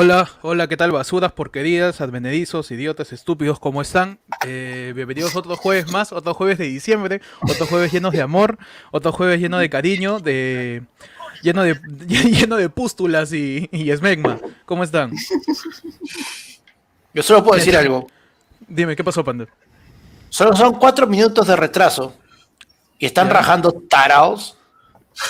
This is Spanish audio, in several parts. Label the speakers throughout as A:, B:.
A: Hola, hola, ¿qué tal? Basuras, porquerías, advenedizos, idiotas, estúpidos, ¿cómo están? Eh, bienvenidos otro jueves más, otro jueves de diciembre, otro jueves llenos de amor, otro jueves lleno de cariño, de lleno de lleno de pústulas y, y esmegma. ¿Cómo están?
B: Yo solo puedo decir algo.
A: Dime, ¿qué pasó, Panda?
B: Solo son cuatro minutos de retraso y están
A: Ya.
B: rajando taraos.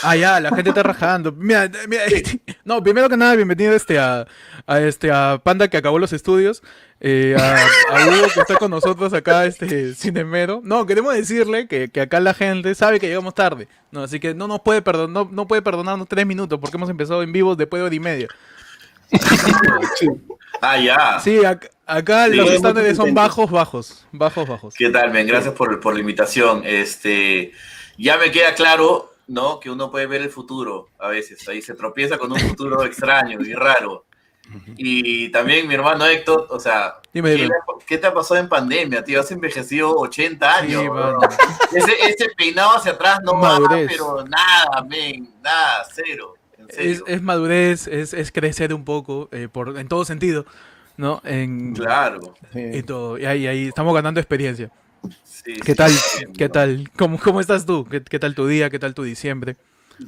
A: Ah, ya, la gente está rajando. Mira, mira, no, primero que nada, bienvenido este a, a este a Panda que acabó los estudios, eh, a, a Hugo que está con nosotros acá, este cinemero. No, queremos decirle que, que acá la gente sabe que llegamos tarde, no, así que no nos puede perdonar, no, no puede perdonarnos tres minutos porque hemos empezado en vivo después de hora y media.
C: Ah, ya.
A: Sí, ac- acá los estándares son bajos, bajos, bajos, bajos.
C: ¿Qué tal, men? Gracias por, por la invitación. Este, ya me queda claro, ¿no? Que uno puede ver el futuro a veces. Ahí se tropieza con un futuro extraño y raro. Y también mi hermano Héctor, o sea,
A: Dime,
C: ¿qué,
A: dime.
C: qué te ha pasado en pandemia, tío? Has envejecido 80 años.
A: Sí,
C: ese, ese peinado hacia atrás no va,
A: Madurez.
C: pero nada, men, nada, cero. En
A: Es, es madurez, es, es crecer un poco, eh, por, en todo sentido, ¿no? En,
C: Claro.
A: y todo. Y ahí, ahí estamos ganando experiencia.
C: Sí,
A: ¿Qué
C: sí,
A: tal? ¿Qué
C: ¿no?
A: tal? ¿Cómo, cómo estás tú? ¿Qué, qué tal tu día? ¿Qué tal tu diciembre?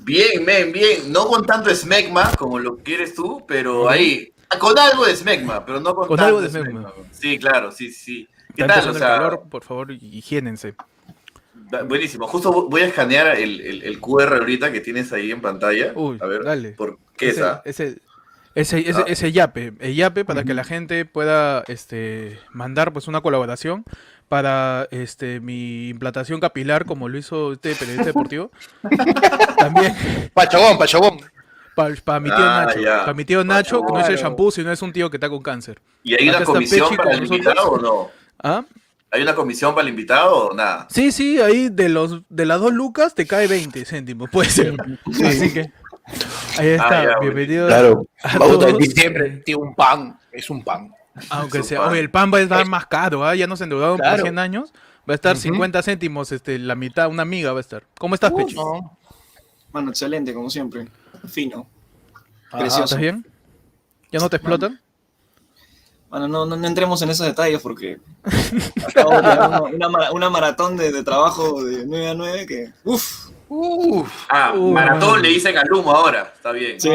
C: Bien, men, bien. No con tanto smegma como lo quieres tú, pero ahí. Con algo de smegma, pero no con,
A: Con
C: tanto
A: algo de
C: smegma.
A: smegma.
C: Sí, claro, sí, sí. ¿Qué tal? O sea,
A: el calor, por favor, higiénense.
C: buenísimo. Justo voy a escanear el, el- el QR ahorita que tienes ahí en pantalla.
A: Uy,
C: a ver,
A: dale.
C: ¿por qué esa?
A: ese, ese, ese,
C: Ah.
A: ese yape, el yape para que la gente pueda este, mandar pues una colaboración para este mi implantación capilar como lo hizo este periodista deportivo. También
B: Pachogón, pachogón.
A: para mi tío
C: Ah,
A: Nacho. Para mi tío Nacho, que no es el shampoo, sino es un tío que está con cáncer.
C: ¿Y hay
A: acá
C: una comisión para el invitado o no?
A: ¿Ah?
C: ¿Hay una comisión para el invitado o nada?
A: Sí, sí, ahí de los de las dos lucas te cae 20 céntimos, puede ser. Así que ahí está,
C: Ah, ya,
A: bienvenido.
B: Claro.
A: a
B: Bauta en
A: todos.
B: diciembre, tío, un pan. Es un pan.
A: Aunque sea,
C: pan.
A: oye, el pan va a estar más caro, ¿ah? ya nos endeudaron por
B: Claro.
A: 100 años. Va a estar
B: Ujú.
A: 50 céntimos, este, la mitad, una amiga va a estar. ¿Cómo estás, Pechi?
B: No.
D: Mano, excelente, como siempre. Fino.
B: Ajá.
D: Precioso.
A: ¿Estás bien? ¿Ya no te explotan?
D: Bueno, no, no, no entremos en esos detalles porque acabo de una, una mara- una maratón de, de trabajo de 9 a 9 que, uff,
B: Uf.
C: Ah,
A: Uh,
C: maratón le dicen al humo ahora. Está bien.
D: sí.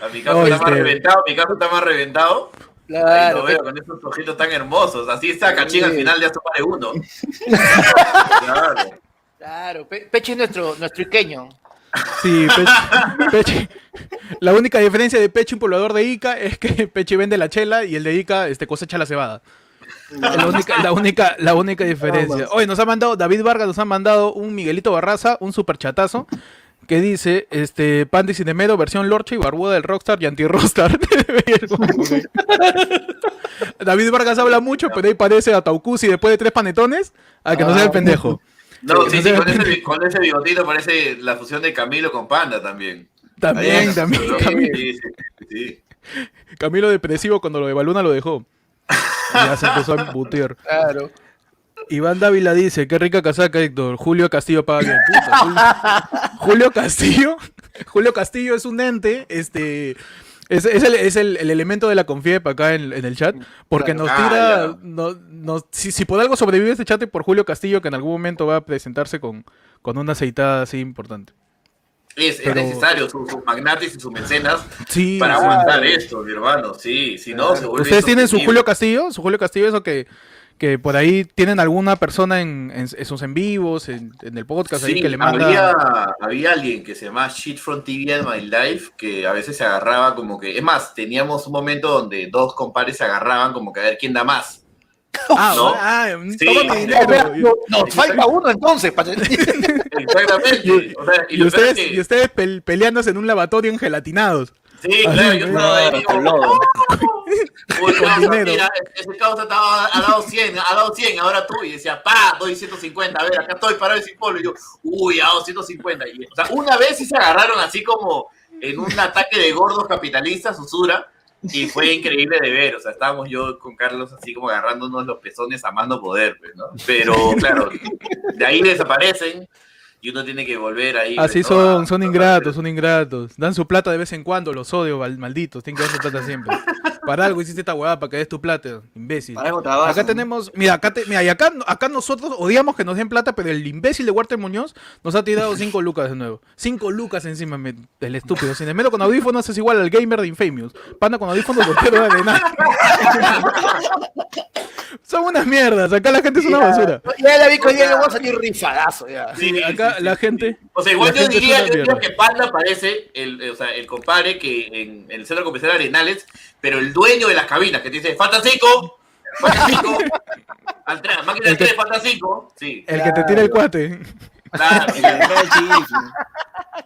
C: A mi caso
A: No,
C: está
A: este-
C: más reventado, mi caso está más reventado. Ahí
B: Claro.
C: lo veo con esos ojitos tan hermosos. Así está Cachín al final ya suma de uno. claro.
B: Claro. Pe- Peche es nuestro, nuestro iqueño.
A: Sí, Pechi, Pechi- La única diferencia de Pechi, un poblador de Ica, es que Pechi vende la chela y el de Ica este, cosecha la cebada. La única, la única, la única diferencia. Hoy nos ha mandado, David Vargas nos ha mandado un Miguelito Barraza, un super chatazo, que dice, este, Pandy Cinemero, versión Lorcha y Barbuda del Rockstar y Anti-Rockstar. David Vargas habla mucho, pero ahí parece a Taucusi después de tres panetones, a que no sea el pendejo.
C: No,
A: Sí,
C: sí,
A: no
C: sí,
A: sé.
C: con ese, con ese bigotito parece la fusión de Camilo con Panda también.
A: También, también. Camilo.
C: Sí, sí, sí.
A: Camilo depresivo cuando lo de Baluna lo dejó. Y ya se empezó a embutir.
B: Claro.
A: Iván Dávila dice, qué rica casaca, Héctor. Julio Castillo paga bien. Puta, Julio, Julio Castillo. Julio Castillo es un ente, este. Es, es el, es el- el elemento de la confiep acá en, en el chat, porque nos
C: Ah,
A: tira,
C: ya.
A: no- nos- si, si por algo sobrevive este chat por Julio Castillo, que en algún momento va a presentarse con, con una aceitada así importante.
C: Es, es necesario sus sus magnates y sus mecenas
A: Sí,
C: para aguantar esto, mi hermano. Sí, si no, se vuelve
A: ¿Ustedes tienen su. Julio Castillo? ¿Su Julio Castillo eso que, que por ahí tienen alguna persona en, en, en sus en vivos, en, en el podcast ahí que le manda...
C: había, había alguien que se llama Shit from TV and My Life que a veces se agarraba como que. Es más, teníamos un momento donde dos compadres se agarraban como que a ver quién da más.
A: Ah,
C: ¿no?
A: ah,
C: Sí.
A: toma mi
B: Espera,
A: dinero.
B: no, Nos falta uno entonces. pa-
C: Exactamente. O sea, y,
A: ustedes,
C: que-
A: y ustedes pel- peleándose en un lavatorio en gelatinados.
C: Sí, claro, yo estaba ahí. Uy,
A: dinero.
C: mira, ese causa estaba ha dado 100, ha dado 100, ahora tú, y decía, pa, doy 150, a ver, acá estoy parado sin polo, y yo, uy, ha dado 150, y, o sea, una vez sí se agarraron así como en un ataque de gordos capitalistas, usura, y fue increíble de ver, o sea, estábamos yo con Carlos así como agarrándonos los pezones a más no poder, pues, ¿no? Pero, claro, de ahí desaparecen, y uno tiene que volver ahí.
A: Así son, son ingratos, son ingratos. Dan su plata de vez en cuando, los odio, mal- malditos. Tienen que dar su plata siempre. Para algo hiciste esta huevada, para que des tu plata, imbécil.
D: Para algo trabajan.
A: Acá tenemos, mira, acá, te- mira, y acá, acá nosotros odiamos que nos den plata, pero el imbécil de Walter Muñoz nos ha tirado 5 lucas de nuevo. 5 lucas encima, me- el estúpido. Sin embargo, con audífonos es igual al gamer de Infamous. Panda con audífonos no quiero de nada. Son unas mierdas, acá la gente es una basura.
B: Ya la vi hoy día le voy a salir rifadazo ya.
C: Sí,
A: Acá
C: sí,
A: la
C: sí.
A: gente.
C: O sea, igual yo diría, yo diría
A: mierda.
C: que Panda parece el, o sea, el compadre que en, el centro comercial Arenales, pero el dueño de las cabinas, que te dice, falta cinco, falta cinco, al tres, máquina de
A: El que-
C: tres, falta cinco, sí,
A: El que te tira el cuate.
C: claro.
D: El.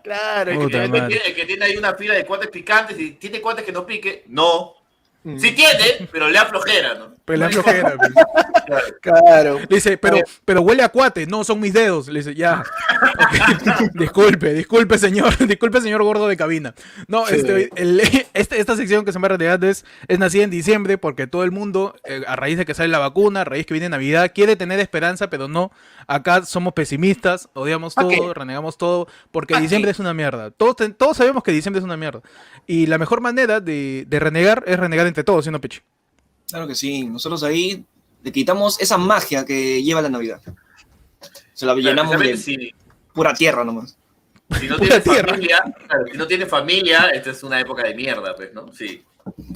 B: Claro,
C: El que, tiene, el que tiene ahí una fila de cuates picantes y tiene cuates que no pique, no.
A: Mm.
C: Sí tiene, pero le da flojera, ¿no?
A: Pero la flojera, pues.
C: Claro.
A: Le dice, pero, pero huele a cuate. No, son mis dedos. Le dice, ya. Disculpe, disculpe, señor. Disculpe, señor gordo de cabina. No,
B: Sí.
A: este, el- este- esta sección que se llama realidad es, es nacida en diciembre porque todo el mundo, eh, a raíz de que sale la vacuna, a raíz que viene Navidad, quiere tener esperanza, pero no. Acá somos pesimistas, odiamos
B: ¿Pa'
A: todo, renegamos todo, porque
B: ¿Pa'
A: diciembre es una mierda. Todos, todos sabemos que diciembre es una mierda. Y la mejor manera de, de renegar es renegar entre todos, ¿sí no, Pechi?
D: Claro que sí. Nosotros ahí le quitamos esa magia que lleva la Navidad. Se la llenamos de
C: si,
D: pura tierra nomás.
C: si no
A: Pura
C: tiene
A: tierra.
C: familia, claro, si no tiene familia, esta es una época de mierda, pues, ¿no? Sí.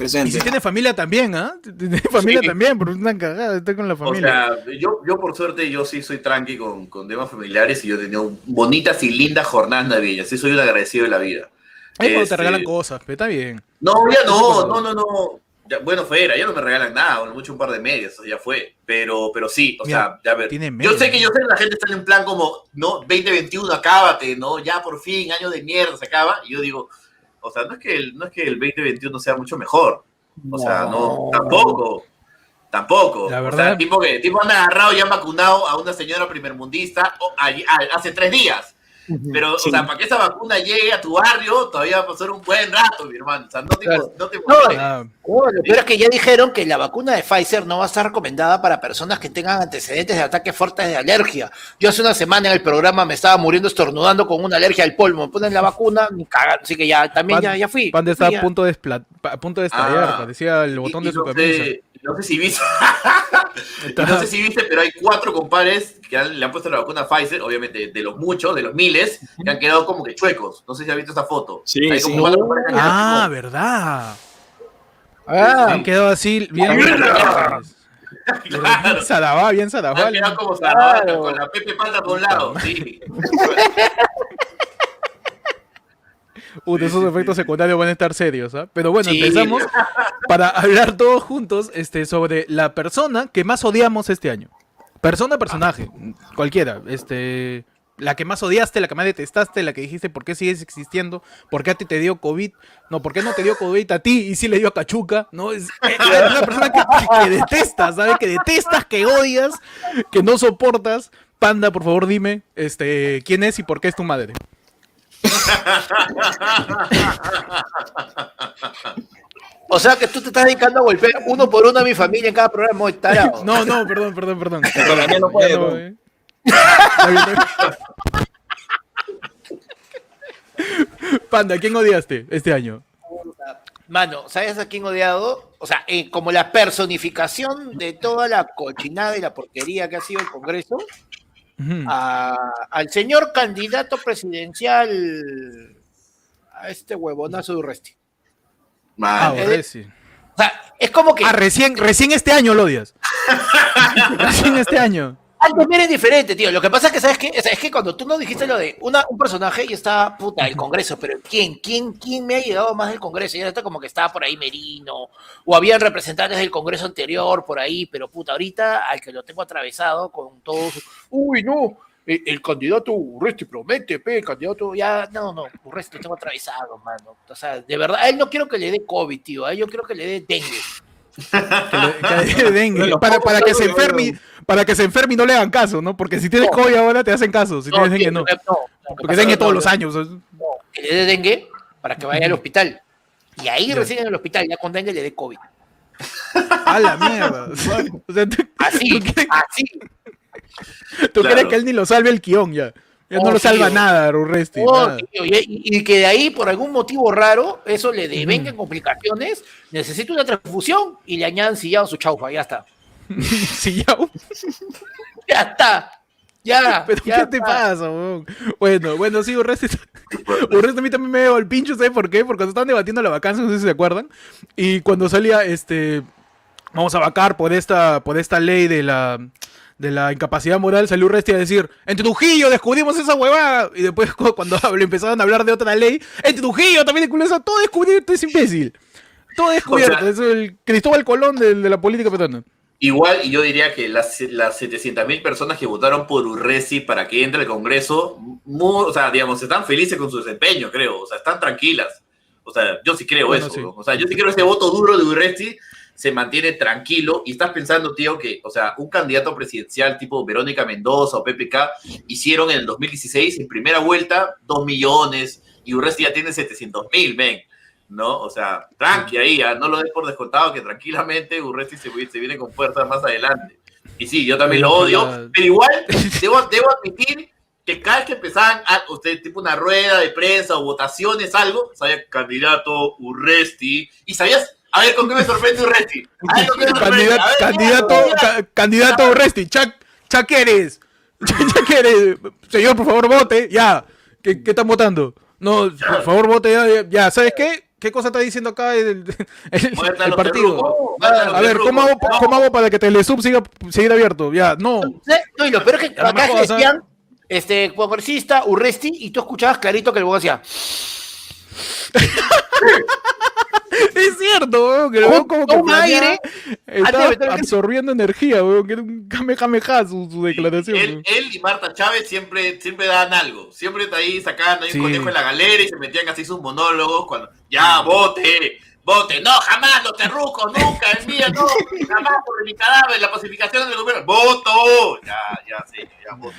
A: Y si tiene familia también, ¿ah? Tiene familia
C: Sí.
A: también, pero es una cagada, estoy con la
C: O
A: familia.
C: sea, yo, yo por suerte, yo sí soy tranqui con, con temas familiares y yo he tenido bonitas y lindas jornadas navideñas. Sí soy un agradecido de la vida.
A: Ahí cuando te
C: Este,
A: regalan cosas, pero está bien.
C: No, ya no, no, no, no. Ya, bueno, fuera, ya no me regalan nada, bueno, mucho un par de medias, eso ya fue. Pero, pero sí, o
A: Mira,
C: sea, ya ver.
A: tiene
C: Yo sé que yo sé que la gente está en plan como, no, 2021, acábate, ¿no? Ya por fin, año de mierda, se acaba. Y yo digo, o sea, no es que el, no es que el 2021 sea mucho mejor. O sea, no, tampoco. Tampoco.
A: La
C: O
A: verdad-
C: sea, tipo que tipo han agarrado y han vacunado a una señora primermundista o- hace tres días. Pero,
D: Sí.
C: o sea, para que esa vacuna llegue a tu barrio, todavía va a pasar un buen rato, mi hermano. O sea, no te,
B: Claro.
C: no te
B: No, Oh, lo peor es que ya dijeron que la vacuna de Pfizer no va a estar recomendada para personas que tengan antecedentes de ataques fuertes de alergia. Yo hace una semana en el programa me estaba muriendo estornudando con una alergia al polvo. Me ponen la vacuna, ni cagar. Así que ya también
A: Pan-
B: ya, ya fui.
A: Panda está a punto de, a punto de estallar,
C: Ah.
A: parecía el
C: Y-
A: botón
C: y
A: de su
C: no sé- no sé si viste. y no sé si viste, pero hay cuatro compadres que han- le han puesto la vacuna a Pfizer, obviamente de los muchos, de los miles, que han quedado como que chuecos. No sé si has visto esa foto.
D: Sí,
C: Hay como
D: sí.
C: cuatro compadres que han quedado
A: Ah,
C: como-
A: verdad.
B: Ah,
A: Han quedado así, bien.
C: Claro. Claro.
A: Sadabá, bien
C: Han
A: Sadabá.
C: quedado como
B: Claro.
C: con la Pepe Panda por un lado. Sí. Sí,
A: esos efectos secundarios van a estar serios, ¿ah? Pero bueno,
B: Sí.
A: empezamos para hablar todos juntos este, sobre la persona que más odiamos este año. Persona, personaje, cualquiera. Este, la que más odiaste, la que más detestaste, la que dijiste por qué sigues existiendo, por qué a ti te dio COVID, no, por qué no te dio COVID a ti y sí le dio a Cachuca, ¿no? Es, es una persona que, que detestas, ¿sabes? Que detestas, que odias, que no soportas. Panda, por favor, dime este, quién es y por qué es tu madre.
B: o sea que tú te estás dedicando a golpear uno por uno a mi familia en cada programa. tarado.
A: No, no, perdón, perdón, perdón.
D: Economía no puede,
A: Panda, ¿quién odiaste este año?
B: Mano, ¿sabes a quién odiado? O sea, eh, como la personificación de toda la cochinada y la porquería que ha sido el Congreso, a- al señor candidato presidencial, a este huevonazo de Urresti.
A: Ah,
B: eh. O sea, es como que
A: Ah, recién, recién este año lo odias. recién este año.
B: Antes era diferente, tío. Lo que pasa es que, ¿sabes qué? O sea, es que cuando tú no dijiste lo de una, un personaje y está, puta, el Congreso, pero ¿quién? ¿Quién, quién me ha llegado más del Congreso? Y ya está como que estaba por ahí Merino, o habían representantes del Congreso anterior por ahí, pero puta, ahorita al que lo tengo atravesado con todos, uy, no, el, el candidato Urresti promete, pe, el candidato, ya, no, no, Urresti lo tengo atravesado, mano. O sea, de verdad, a él no quiero que le dé COVID, tío, a él yo quiero que le dé dengue.
A: Que le- que le dé dengue. Para, para que se enferme, para que se enferme y no le hagan caso, ¿no? Porque si tienes
B: No.
A: COVID ahora te hacen caso, si tienes dengue no.
B: no, no,
A: Porque dengue todos
B: no,
A: los
B: no,
A: años.
B: no, que le dé dengue para que vaya al hospital. Y ahí recién en el hospital, ya con dengue le dé COVID.
A: A la mierda. O sea, tú,
B: Así,
A: tú quieres,
B: así.
A: tú
C: Claro.
A: quieres que él ni lo salve el guion ya. Ya no
B: Oh,
A: lo salva
B: tío.
A: nada, Urresti.
B: Oh,
A: nada.
B: tío, y, y que de ahí, por algún motivo raro, eso le devenga complicaciones, necesita una transfusión y le añadan sillado a su chaufa, ya está.
A: Sí, ya,
B: Ya está. Ya.
A: Pero
B: ya
A: ¿qué te pasa, weón? Bueno, bueno, sí, Urresti. Urresti a mí también me dio el pincho, ¿sabes por qué? Porque cuando estaban debatiendo la vacancia, no sé si se acuerdan, y cuando salía, este, vamos a vacar por esta, por esta ley de la, de la incapacidad moral, salió Urresti a decir, en Trujillo descubrimos esa huevada, y después cu- cuando empezaron a hablar de otra ley, en Trujillo también descubrió eso, todo descubierto, es imbécil. Todo descubierto,
C: O sea-
A: es el Cristóbal Colón de, de la política peruana.
C: Igual, y yo diría que las, las 700.000 personas que votaron por Urresi para que entre al Congreso, mu- o sea, digamos, están felices con su desempeño, creo. O sea, están tranquilas. O sea, yo sí creo
A: Bueno,
C: eso.
A: sí.
C: ¿no? O sea, yo sí creo que ese voto duro de Urresi se mantiene tranquilo y estás pensando, tío, que, o sea, un candidato presidencial tipo Verónica Mendoza o PPK hicieron en el 2016, en primera vuelta, 2 millones y Urresti ya tiene 700 mil, ven. ¿No? O sea, tranqui ahí, ah, no lo des por descontado, que tranquilamente Urresti se, se viene con fuerza más adelante. Y sí, yo también lo odio, pero igual debo, debo admitir que cada vez que empezaban a usted tipo una rueda de prensa o votaciones, algo, sabía candidato Urresti, y sabías, a ver con qué me sorprende Urresti. A ver con qué me sorprende.
A: Candidato,
C: ver,
A: candidato, ca- Urresti, Chuck, Chuck eres. Chuck eres. Señor, por favor, vote. Ya. ¿Qué, qué están votando? No, por favor, vote ya. Ya, ¿sabes qué? ¿Qué cosa está diciendo acá el, el- el partido? A ver, ¿cómo hago,
C: terrucos.
A: ¿cómo hago para que Telesub siga seguir abierto? Ya, no.
B: No, y lo peor es que acá
A: sea-
B: decían, este, congresista, Urresti, y tú escuchabas clarito que el huevón hacía.
A: Es cierto, weón, que lo veo como que
B: aire, el-
A: absorbiendo energía, weón, que era un kamehameha su, su declaración.
C: Él,
A: weón.
C: él y Marta Chávez siempre, siempre daban algo. Siempre está ahí sacando ahí
A: Sí.
C: un conejo en la galera y se metían así sus monólogos cuando ya vote, vote, no, jamás los terrucos, nunca, el mío, no, jamás por mi cadáver, la pacificación del gobierno, voto, ya, ya, sí, ya voto.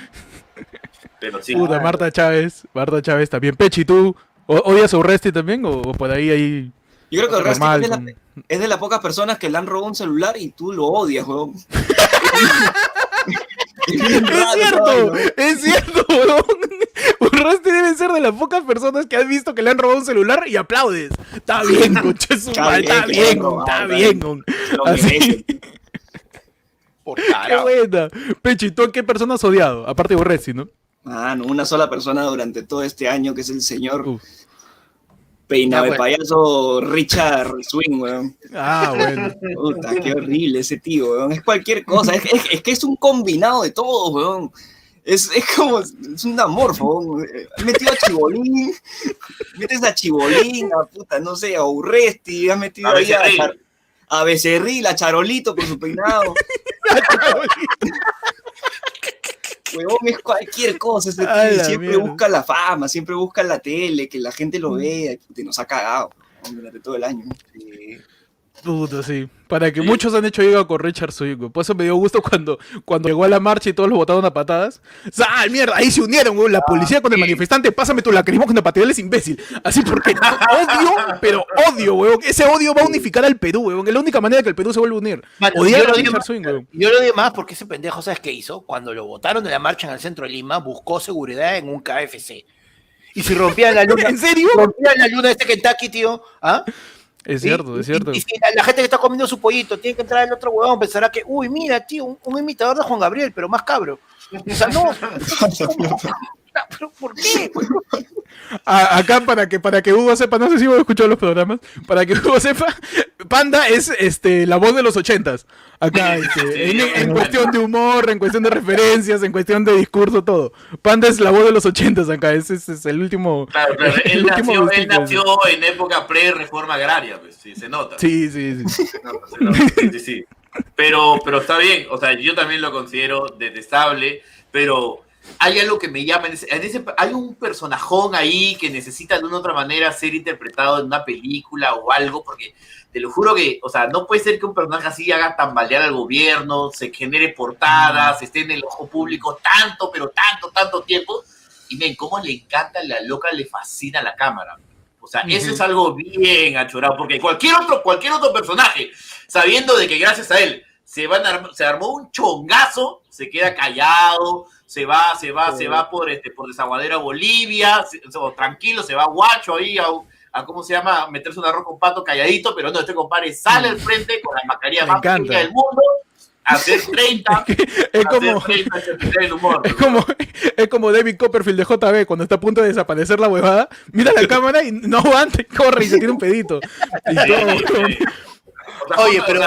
C: Pero sí,
A: Puta, Marta Chávez, Marta Chávez también. Pechi, ¿tú odias a Urresti también o, o por ahí ahí?
D: Yo creo que Urresti
A: normal,
D: es, de
A: con-
D: la- es de las pocas personas que le han robado un celular y tú lo odias, weón.
A: Es cierto, es cierto, weón. Debe ser de las pocas personas que has visto que le han robado un celular y aplaudes. Está bien, conche su
D: Está bien
A: está bien, Así.
B: Por
A: Qué buena. Pechi, ¿tú a qué persona has odiado? Aparte de Urresti, ¿no?
D: Ah, no, una sola persona durante todo este año, que es el señor
A: Uf.
D: Peinado
B: Ah,
D: de
B: bueno.
D: payaso Richard Swing, weón.
A: Ah, bueno.
D: Puta, qué horrible ese tío, weón. Es cualquier cosa. Es, es- es que es un combinado de todo, weón. Es, es como, es un amorfo, weón. Has metido a Chibolín, metes a Chibolín, a puta, no sé, a Urresti, has metido
C: A
D: ahí a,
C: Becerril.
D: Char- a Becerril, a Charolito con su peinado. Huevón, es cualquier cosa ese tío. Siempre
A: mierda.
D: busca la fama, siempre busca la tele, que la gente lo vea. Y nos ha cagado durante todo el año.
A: Puta, sí. Para que muchos han hecho hígado con Richard Swing. Por eso me dio gusto cuando, cuando llegó a la marcha y todos lo botaron a patadas. ¡Sal, mierda! Ahí se unieron, güey. La policía con el manifestante. Pásame tu lacrimógeno para tirarles imbécil. Así porque odio, pero odio, weón. Ese odio va a unificar al Perú, weón. Es la única manera que el Perú se vuelva a unir.
B: Mano, yo
A: a
B: lo
A: Richard
B: más-
A: Swing.
B: Yo lo digo más porque ese pendejo, ¿sabes qué hizo? Cuando lo votaron de la marcha en el centro de Lima, buscó seguridad en un KFC. Y si rompían la luna,
A: ¿En serio?
B: rompían la luna de este Kentucky, tío, ¿ah?
A: Es
B: ¿Sí?
A: cierto, es
B: Y-
A: cierto.
B: Y, si la, la gente que está comiendo su pollito tiene que entrar el otro huevón, pensará que, uy, mira, tío, un, un imitador de Juan Gabriel, pero más cabro. O sea, no. ¿Pero por qué?
A: A- acá para que para que Hugo sepa, no sé si Hugo escuchó los programas, para que Hugo sepa, Panda es este la voz de los ochentas. Acá, este, en, en cuestión de humor, en cuestión de referencias, en cuestión de discurso, todo. Panda es la voz de los ochentas acá, ese, ese es el último.
C: Claro, claro,
A: el
C: él,
A: último
C: nació, él nació en época pre-reforma agraria, pues, sí, se nota.
A: Sí, sí, sí.
C: Se nota, se nota, sí, sí, sí. Pero, pero está bien, o sea, yo también lo considero detestable, pero hay algo que me llama, en ese, en ese- hay un personajón ahí que necesita de una u otra manera ser interpretado en una película o algo, porque te lo juro que, o sea, no puede ser que un personaje así haga tambalear al gobierno, se genere portadas, esté en el ojo público tanto, pero tanto, tanto tiempo, y ven, cómo le encanta, la loca le fascina la cámara. O sea, eso
B: Ujú.
C: es algo bien achorado, porque cualquier otro, cualquier otro personaje, sabiendo de que gracias a él se, van a se armó un chongazo, se queda callado, se va, se va, se va por, este, por Desaguadero a Bolivia, se- o tranquilo, se va Guacho ahí a, a, ¿cómo se llama? Meterse un arroz con pato calladito, pero no, este compadre sale al frente con la mascarilla más pequeña del mundo, hacer 30,
A: Es como,
C: hacer 30, a el humor.
A: es como, es como David Copperfield de JB cuando está a punto de desaparecer la huevada, mira la cámara y no aguanta y corre y se tira un pedito. Y todo,
B: Oye,
C: J-
B: pero-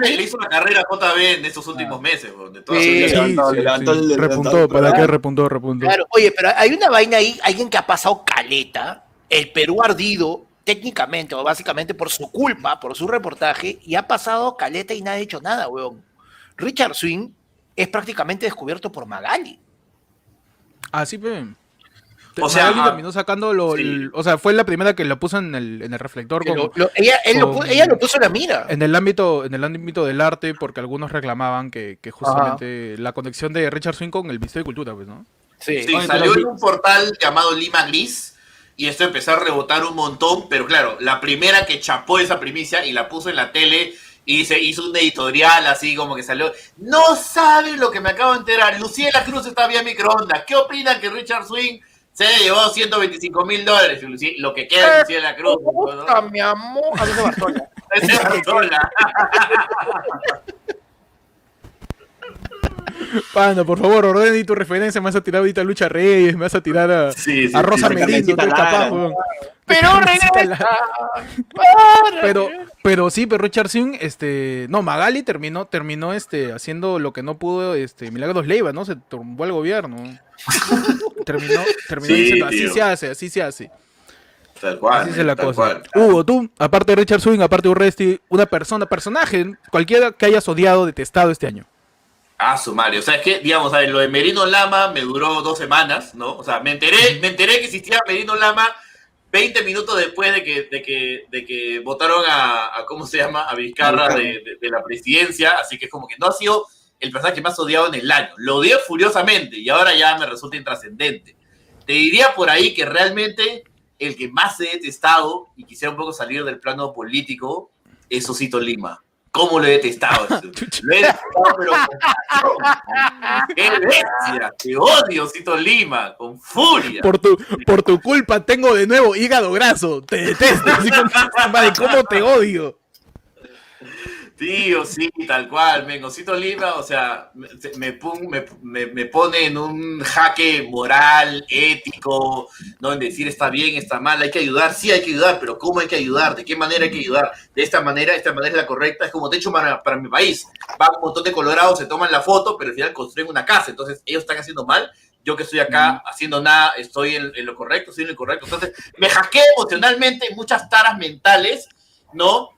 C: le, le hizo una carrera a JB en estos últimos meses, de toda su vida.
A: Sí,
D: levantó,
A: sí, Repuntó, ¿para qué repuntó, repuntó?
B: Claro, oye, pero hay una vaina ahí, alguien que ha pasado caleta, el Perú ardido, técnicamente o básicamente por su culpa, por su reportaje, y ha pasado caleta y nadie ha hecho nada, weón. Richard Swing es prácticamente descubierto por Magali.
A: Ah, sí, pe.
C: O sea,
A: Magali
C: ah,
A: terminó sacando lo,
C: sí.
A: el- o sea, fue la primera que lo puso en el, en el reflector
B: Que
A: con-
B: lo- lo- ella, él lo
A: con-
B: ella lo puso en la mira.
A: en el ámbito, en el ámbito del arte, porque algunos reclamaban que, que justamente la conexión de Richard Swing con el Ministerio de Cultura, pues, ¿no?
B: Sí.
C: Sí,
D: Oye,
C: salió
D: pero
C: en un portal llamado Lima Gris y esto empezó a rebotar un montón, pero claro, la primera que chapó esa primicia y la puso en la tele y se hizo un editorial así como que salió, no saben lo que me acabo de enterar, Luciela Cruz está vía microondas, ¿qué opinan que Richard Swing se haya llevado 125 mil dólares? Lo que queda de Luciela Cruz. ¿no?
B: Puta, mi amor. A veces Bartola.
C: Bartola.
A: Panda, por favor, ordena y tu referencia. Me vas a tirar ahorita a Lucha Reyes, me vas a tirar a,
C: Sí, sí,
A: a Rosa
C: sí.
A: Merino, capaz, weón.
B: Pero regresa.
A: Pero, pero sí, pero Richard este, no, Magali terminó, terminó, este, haciendo lo que no pudo, este, Milagros Leiva, ¿no? Se tumbó al gobierno. terminó, terminó
C: Sí,
A: diciendo, así
C: tío.
A: se hace, así se hace.
C: Tal cual.
A: Así es la
C: tal
A: cosa.
C: cual.
A: Hugo, tú, aparte de Richard Swing, aparte de Urresti, una persona, personaje, cualquiera que hayas odiado, detestado este año.
C: Ah, sumario. O sea, es que, digamos, a ver, lo de Merino Lama me duró dos semanas, ¿no? O sea, me enteré, me enteré que existía Merino Lama 20 minutos después de que, de que, de que votaron a, a, ¿cómo se llama? A Vizcarra de, de- de la presidencia. Así que es como que no ha sido el personaje más odiado en el año. Lo odié furiosamente y ahora ya me resulta intrascendente. Te diría por ahí que realmente el que más he detestado y quisiera un poco salir del plano político es Osito Lima. ¿Cómo lo he detestado? Lo he detestado, pero con pasión. ¡Qué bestia! ¡Te odio, Osito Lima! ¡Con furia!
A: Por tu, por tu culpa tengo de nuevo hígado graso, te detesto. Así como, madre, ¿cómo te odio?
C: Tío, sí, tal cual, men. Osito Lima, o sea, me, me, me- pone en un jaque moral, ético, ¿no? En decir está bien, está mal, hay que ayudar, sí hay que ayudar, pero ¿cómo hay que ayudar? ¿De qué manera hay que ayudar? De esta manera, esta manera es la correcta, es como de hecho para, para mi país. Va un montón de colorados, se toman la foto, pero al final construyen una casa, entonces ellos están haciendo mal. Yo que estoy acá haciendo nada, estoy en, en lo correcto, estoy en lo correcto. Entonces, me hackeo emocionalmente en muchas taras mentales, ¿no?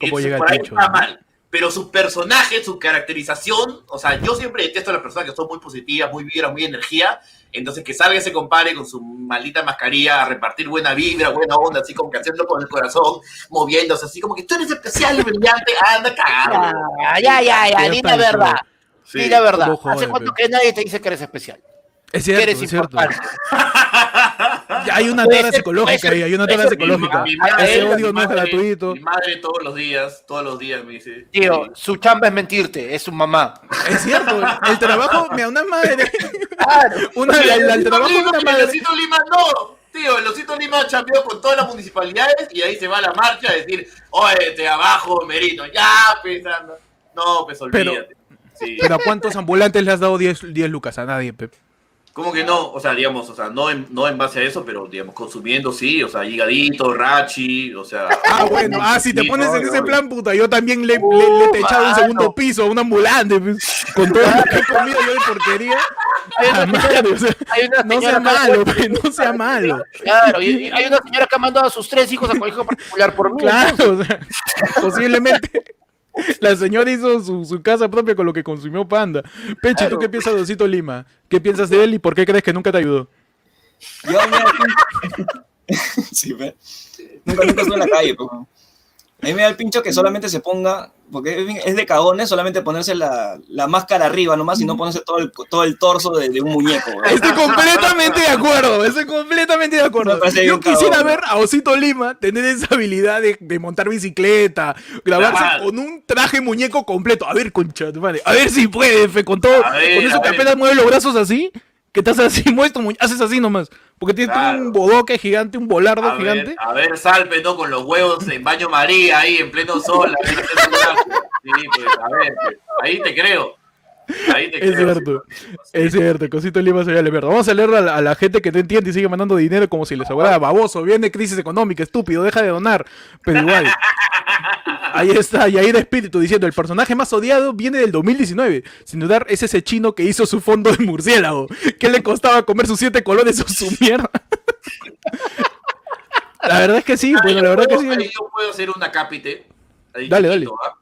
A: ¿Cómo
C: Entonces,
A: llega
C: por ahí está
A: no?
C: mal. Pero su personaje, su caracterización, o sea, yo siempre detesto a las personas que son muy positivas, muy vibra, muy energía. Entonces, que salga ese compadre con su maldita mascarilla a repartir buena vibra, buena onda, así como que haciendo con el corazón, moviéndose, así como que tú eres especial y brillante, anda cagado.
B: Ya, ya, ya, ya,
A: Ya
B: di
A: está,
B: la verdad.
C: Sí.
B: Di la verdad. ¿Hace cuánto que nadie te dice que eres especial?
A: Es
B: Que
A: cierto,
B: eres
A: es cierto. Hay una tara psicológica ahí, hay una tara psicológica.
C: Mi madre-
A: Ese odio no es gratuito.
C: Mi madre todos los días, todos los días me dice.
B: Tío, su chamba es mentirte, es su mamá.
A: Es cierto, el trabajo, mira, una madre.
B: Claro.
A: Una, el, el
C: Osito
A: trabajo de una
C: el
A: madre.
C: Lima no. Tío, el Osito Lima chambeó con todas las municipalidades y ahí se va a la marcha a decir, oye, te abajo, Merino, ya, pensando. No, pues
A: Pero-
C: olvídate. Sí.
A: Pero ¿a cuántos ambulantes le has dado 10, 10 lucas? A nadie, Pep.
C: ¿Cómo que no? O sea, digamos, o sea, no en, no en base a eso, pero digamos, consumiendo sí, o sea, higadito, rachi, o sea.
A: Ah, bueno, ah, si te pones en ese plan, puta, yo también le, le, le he echado un segundo piso a un ambulante, pues, con todo lo que he comido yo de porquería. Ah,
B: una
A: madre, o sea,
B: hay una
A: no sea malo, pues, no sea malo.
B: Claro, y- y hay una señora que ha mandado a sus tres hijos a colegio particular por mí.
A: Claro, o sea, posiblemente la señora hizo su, su casa propia con lo que consumió Panda. Peche, ¿tú
B: Claro.
A: qué piensas de Osito Lima? ¿Qué piensas de él y por qué crees que nunca te ayudó?
D: Yo me sí, ve. Nunca, nunca estuve en la calle, pero. A mí me da el pincho que solamente se ponga porque es de cagones solamente ponerse la, la máscara arriba nomás y no ponerse todo el, todo el torso de, de un muñeco.
A: Estoy completamente de acuerdo, estoy completamente de acuerdo. Yo quisiera
D: cabrón.
A: ver a Osito Lima tener esa habilidad de, de montar bicicleta, grabarse
C: Claro.
A: con un traje muñeco completo. A ver, concha, madre, a ver si puede, fe, con todo,
C: ver,
A: con eso que apenas mueve los brazos así, que estás así, muñe- haces así nomás. Porque tienes
C: Claro.
A: un bodoque gigante, un volardo
C: A
A: gigante.
C: ver, a ver, Salpe, ¿no? Con los huevos en baño María, ahí en pleno sol. Sí, pues, a ver, pues, ahí te creo. Ahí te
A: Es
C: creo.
A: cierto,
C: sí,
A: es cierto, Cosito Lima se le verdad. Vamos a leer a la, a la gente que no entiende y sigue mandando dinero como si les sobrara baboso. Viene crisis económica, estúpido, deja de donar. Pero igual. Ahí está, y ahí de espíritu diciendo, el personaje más odiado viene del 2019. Sin dudar, es ese chino que hizo su fondo de murciélago. ¿Qué le costaba comer sus siete colores o su mierda? la verdad es que sí, bueno, la verdad que
C: puedo-
A: sí.
C: ahí yo puedo hacer una cápite. ahí
A: Dale,
C: chiquito, ¿ah?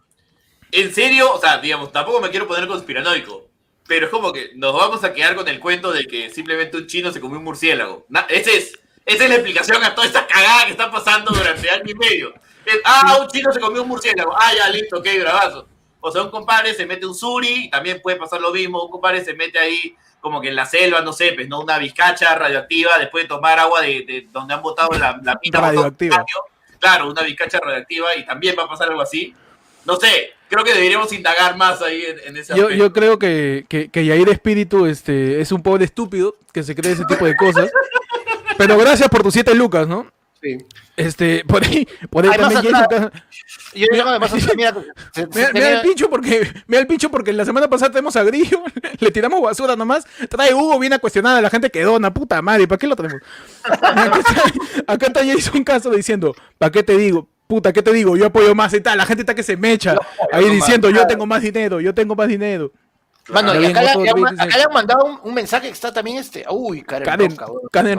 C: En serio, o sea, digamos, tampoco me quiero poner conspiranoico. Pero es como que nos vamos a quedar con el cuento de que simplemente un chino se comió un murciélago. Na- ese es, esa es la explicación a toda esta cagada que está pasando durante año y medio. Es, ah, un chino se comió un murciélago. Ah, ya, listo, ok, bravazo. O sea, un compadre se mete un suri, también puede pasar lo mismo. Un compadre se mete ahí como que en la selva, no sé, pues, ¿no? Una vizcacha radioactiva después de tomar agua de, de donde han botado la, la pita
A: Radioactiva.
C: Claro, una vizcacha radioactiva y también va a pasar algo así. No sé, creo que deberíamos indagar más ahí en, en ese
A: Yo,
C: aspecto.
A: yo creo que, que, que Yair Espíritu este, es un pobre estúpido que se cree ese tipo de cosas. Pero gracias por tus siete lucas, ¿no?
B: Sí.
A: Este, por ahí, por ahí también Ca-
B: Yo digo, además, mira, se- se
A: Mira, mira el pincho porque, mira el pincho porque la semana pasada tenemos a Grillo, le tiramos basura nomás, trae Hugo, viene a cuestionar a la gente que dona, puta madre, ¿para qué lo tenemos? Acá está, acá está Jason Caso diciendo, ¿para qué te digo? Puta, ¿qué te digo? Yo apoyo más y tal, la gente está que se mecha, ahí
D: no,
A: diciendo, yo
B: claro.
A: tengo más dinero, yo tengo más dinero.
B: Mano, y acá, le- han-
A: bien,
B: acá le han mandado un, un mensaje que está también este. Uy, Karen,
A: Karen,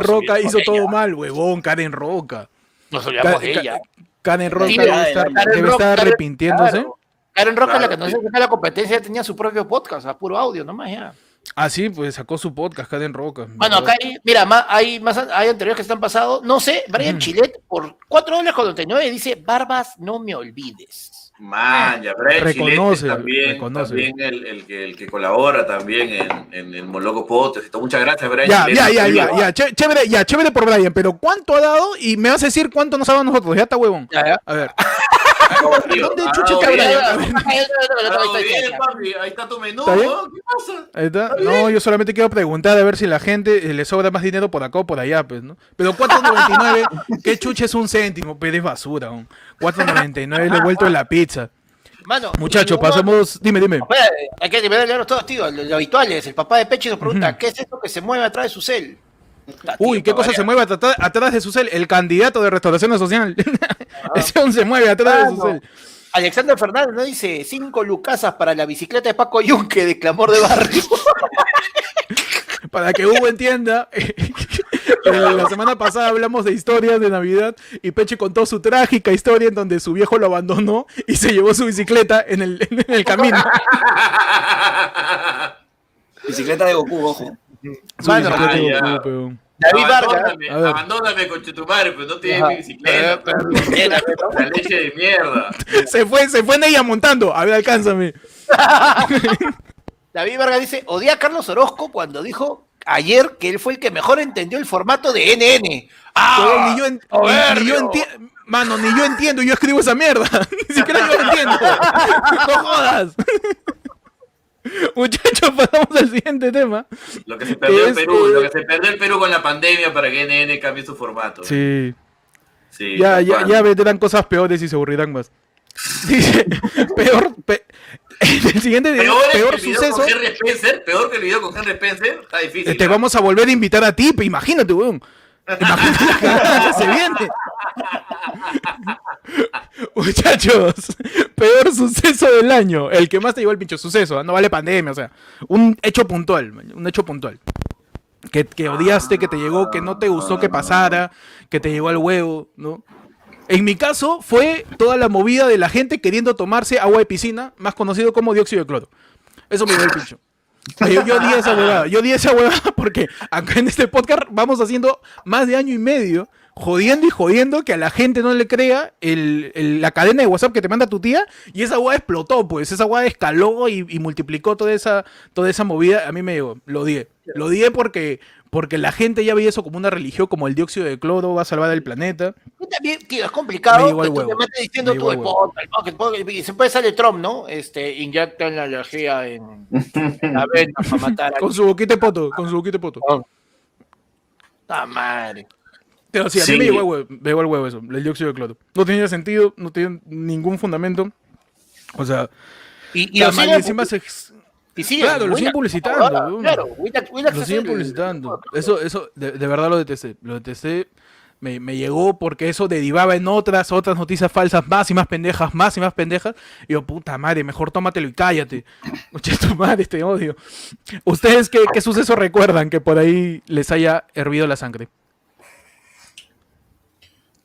B: Roca.
A: Karen hizo todo
B: ella.
A: mal, huevón, Karen Roca.
B: Nos olvidamos
A: Ka-
B: de
A: Ka-
B: ella.
A: Karen Roca
B: Sí,
A: debe estar,
B: Karen
A: debe
B: Roca,
A: estar
B: Karen-
A: arrepintiéndose.
B: claro. Karen Roca,
C: Claro,
B: la que no
C: sí.
B: se la competencia, tenía su propio podcast, a puro audio, nomás ya.
A: Ah, sí, pues sacó su podcast, Karen Roca.
B: Bueno, acá hay, mira, más, hay más hay anteriores que están pasados. No sé, Brian
A: Ujú.
B: Chilet por 4 dólares con 99 dice, Barbas, no me olvides.
C: Man, ya, Brian
A: Reconoce,
C: Chilete también,
A: reconoce.
C: también el, el que, el que colabora también en, en el Moloco Podcast. Muchas gracias, Brian
A: Ya,
C: Chilete.
A: ya, ya, ya, ya, ché- chévere, ya, chévere por Brian, pero ¿cuánto ha dado? Y me vas a decir cuánto nos ha dado nosotros, ya está huevón.
B: Ya, ya.
A: A ver, ¿Dónde
C: ah,
A: chucha
C: ah, ahí está tu menú. ¿no? ¿qué pasa?
A: ahí está. No, yo solamente quiero preguntar a ver si la gente eh, le sobra más dinero por acá o por allá, pues, ¿no? Pero 4.99, ¿qué chucha es un céntimo? Pero es basura, ¿no? 4.99 le he vuelto en la pizza.
B: Mano,
A: Muchachos, pasamos, dime, dime.
B: Hay que leerlos todos, tío. Lo, lo habitual es, el papá de Peche nos pregunta. ¿qué es esto que se mueve atrás de su cel?
A: Uy, ¿qué cosa se mueve atrás, atrás de su cel? El candidato de restauración social. Ese aún se mueve atrás de su
B: Mano,
A: cel.
B: Alexander Fernández nos dice, cinco lucasas para la bicicleta de Paco Yunque de clamor de barrio.
A: Para que Hugo entienda, eh, la semana pasada hablamos de historias de Navidad y Peche contó su trágica historia en donde su viejo lo abandonó y se llevó su bicicleta en el, en el camino.
D: Bicicleta de Goku, ojo.
B: Mano,
C: ya.
B: David Vargas.
C: Abandóname, conche tu madre, pero no tienes
B: Ajá.
C: mi bicicleta.
B: Eh, ¿no?
C: La leche de mierda.
A: Se fue, se fue en ella montando. A ver, alcánzame.
B: David Vargas dice, odié a Carlos Orozco cuando dijo ayer que él fue el que mejor entendió el formato de NN. ¡Ah!
A: Ni yo, ni- yo entiendo. Mano, ni yo entiendo, yo escribo esa mierda. Ni siquiera yo lo entiendo. No jodas. Muchachos, pasamos al siguiente tema.
C: Lo que se perdió en Perú, lo que se perdió en Perú con la pandemia para que NN cambie su formato.
A: Sí.
C: Sí,
A: Ya, ya, ya vendrán cosas peores y se aburrirán más. Dice, peor, pe- el siguiente
C: Peor,
A: peor
C: el video
A: suceso.
C: con Henry Spencer, peor que el video con Henry Spencer, está difícil.
A: Te
C: ¿no?
A: vamos a volver a invitar a ti, imagínate, weón. Imagínate que se viene. Muchachos, peor suceso del año. El que más te llevó el pincho suceso, ¿ah? no vale pandemia, o sea, un hecho puntual, un hecho puntual. Que, que odiaste, que te llegó, que no te gustó que pasara, que te llegó al huevo, ¿no? En mi caso fue toda la movida de la gente queriendo tomarse agua de piscina, más conocido como dióxido de cloro. Eso me dio el pincho. Yo, yo di esa huevada, yo di esa huevada porque acá en este podcast vamos haciendo más de año y medio jodiendo y jodiendo que a la gente no le crea el, el- la cadena de WhatsApp que te manda tu tía y esa weá explotó, pues esa weá escaló y, y multiplicó toda esa, toda esa movida. A mí me llegó, lo odié. Lo odié porque, porque la gente ya veía eso como una religión, como el dióxido de cloro va a salvar el planeta.
B: Tú también, tío, es
A: Me
B: complicado
A: llegó
B: que
A: al
B: tú
A: huevo.
B: te diciendo
A: Me
B: tú el podcast, y siempre sale Trump, ¿no? Este, inyectan la energía en, en la vena para matar a
A: Con su boquita de poto, con su boquita de poto.
B: la madre.
A: Pero sí, a mí
C: Sí.
A: me llegó, huevo, me llegó al huevo eso, el dióxido de cloro. No tenía sentido, no tenía ningún fundamento. O sea,
B: Y, y siguen,
A: encima se,
B: y
A: claro, lo siguen publicitando,
B: ahora. Claro,
A: lo
B: es
A: siguen
B: el-
A: publicitando. Eso, eso, de, de verdad lo detesté. Lo detesté. Me, me llegó porque eso derivaba en otras, otras noticias falsas más y más pendejas, más y más pendejas. Y yo, puta madre, mejor tómatelo y cállate. Oye, tu madre, te odio. ¿Ustedes qué, qué suceso recuerdan que por ahí les haya hervido la sangre?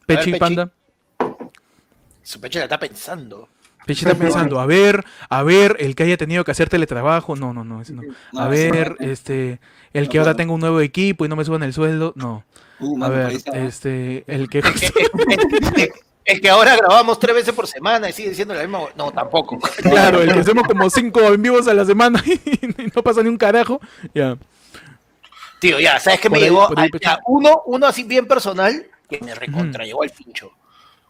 A: Pechi,
B: Pechi.
A: Panda.
B: Su pecho la está pensando.
A: Pechi está pensando, a ver, a ver, el que haya tenido que hacer teletrabajo, no, no, no, ese no.
D: No,
A: A
D: no.
A: ver, este, el
D: No
A: que ahora tenga un nuevo equipo y no me suban el sueldo, no.
D: Uh,
A: A ver, este, el que
B: Es que ahora grabamos tres veces por semana y sigue siendo la misma. No, tampoco.
A: claro, el que hacemos como cinco en vivos a la semana y no pasa ni un carajo, ya.
B: Tío, ya, ¿sabes qué me
A: ahí,
B: llegó?
A: ahí,
B: Ah,
A: Pechi.
B: ya, uno, uno así bien personal que me recontra llegó al pincho.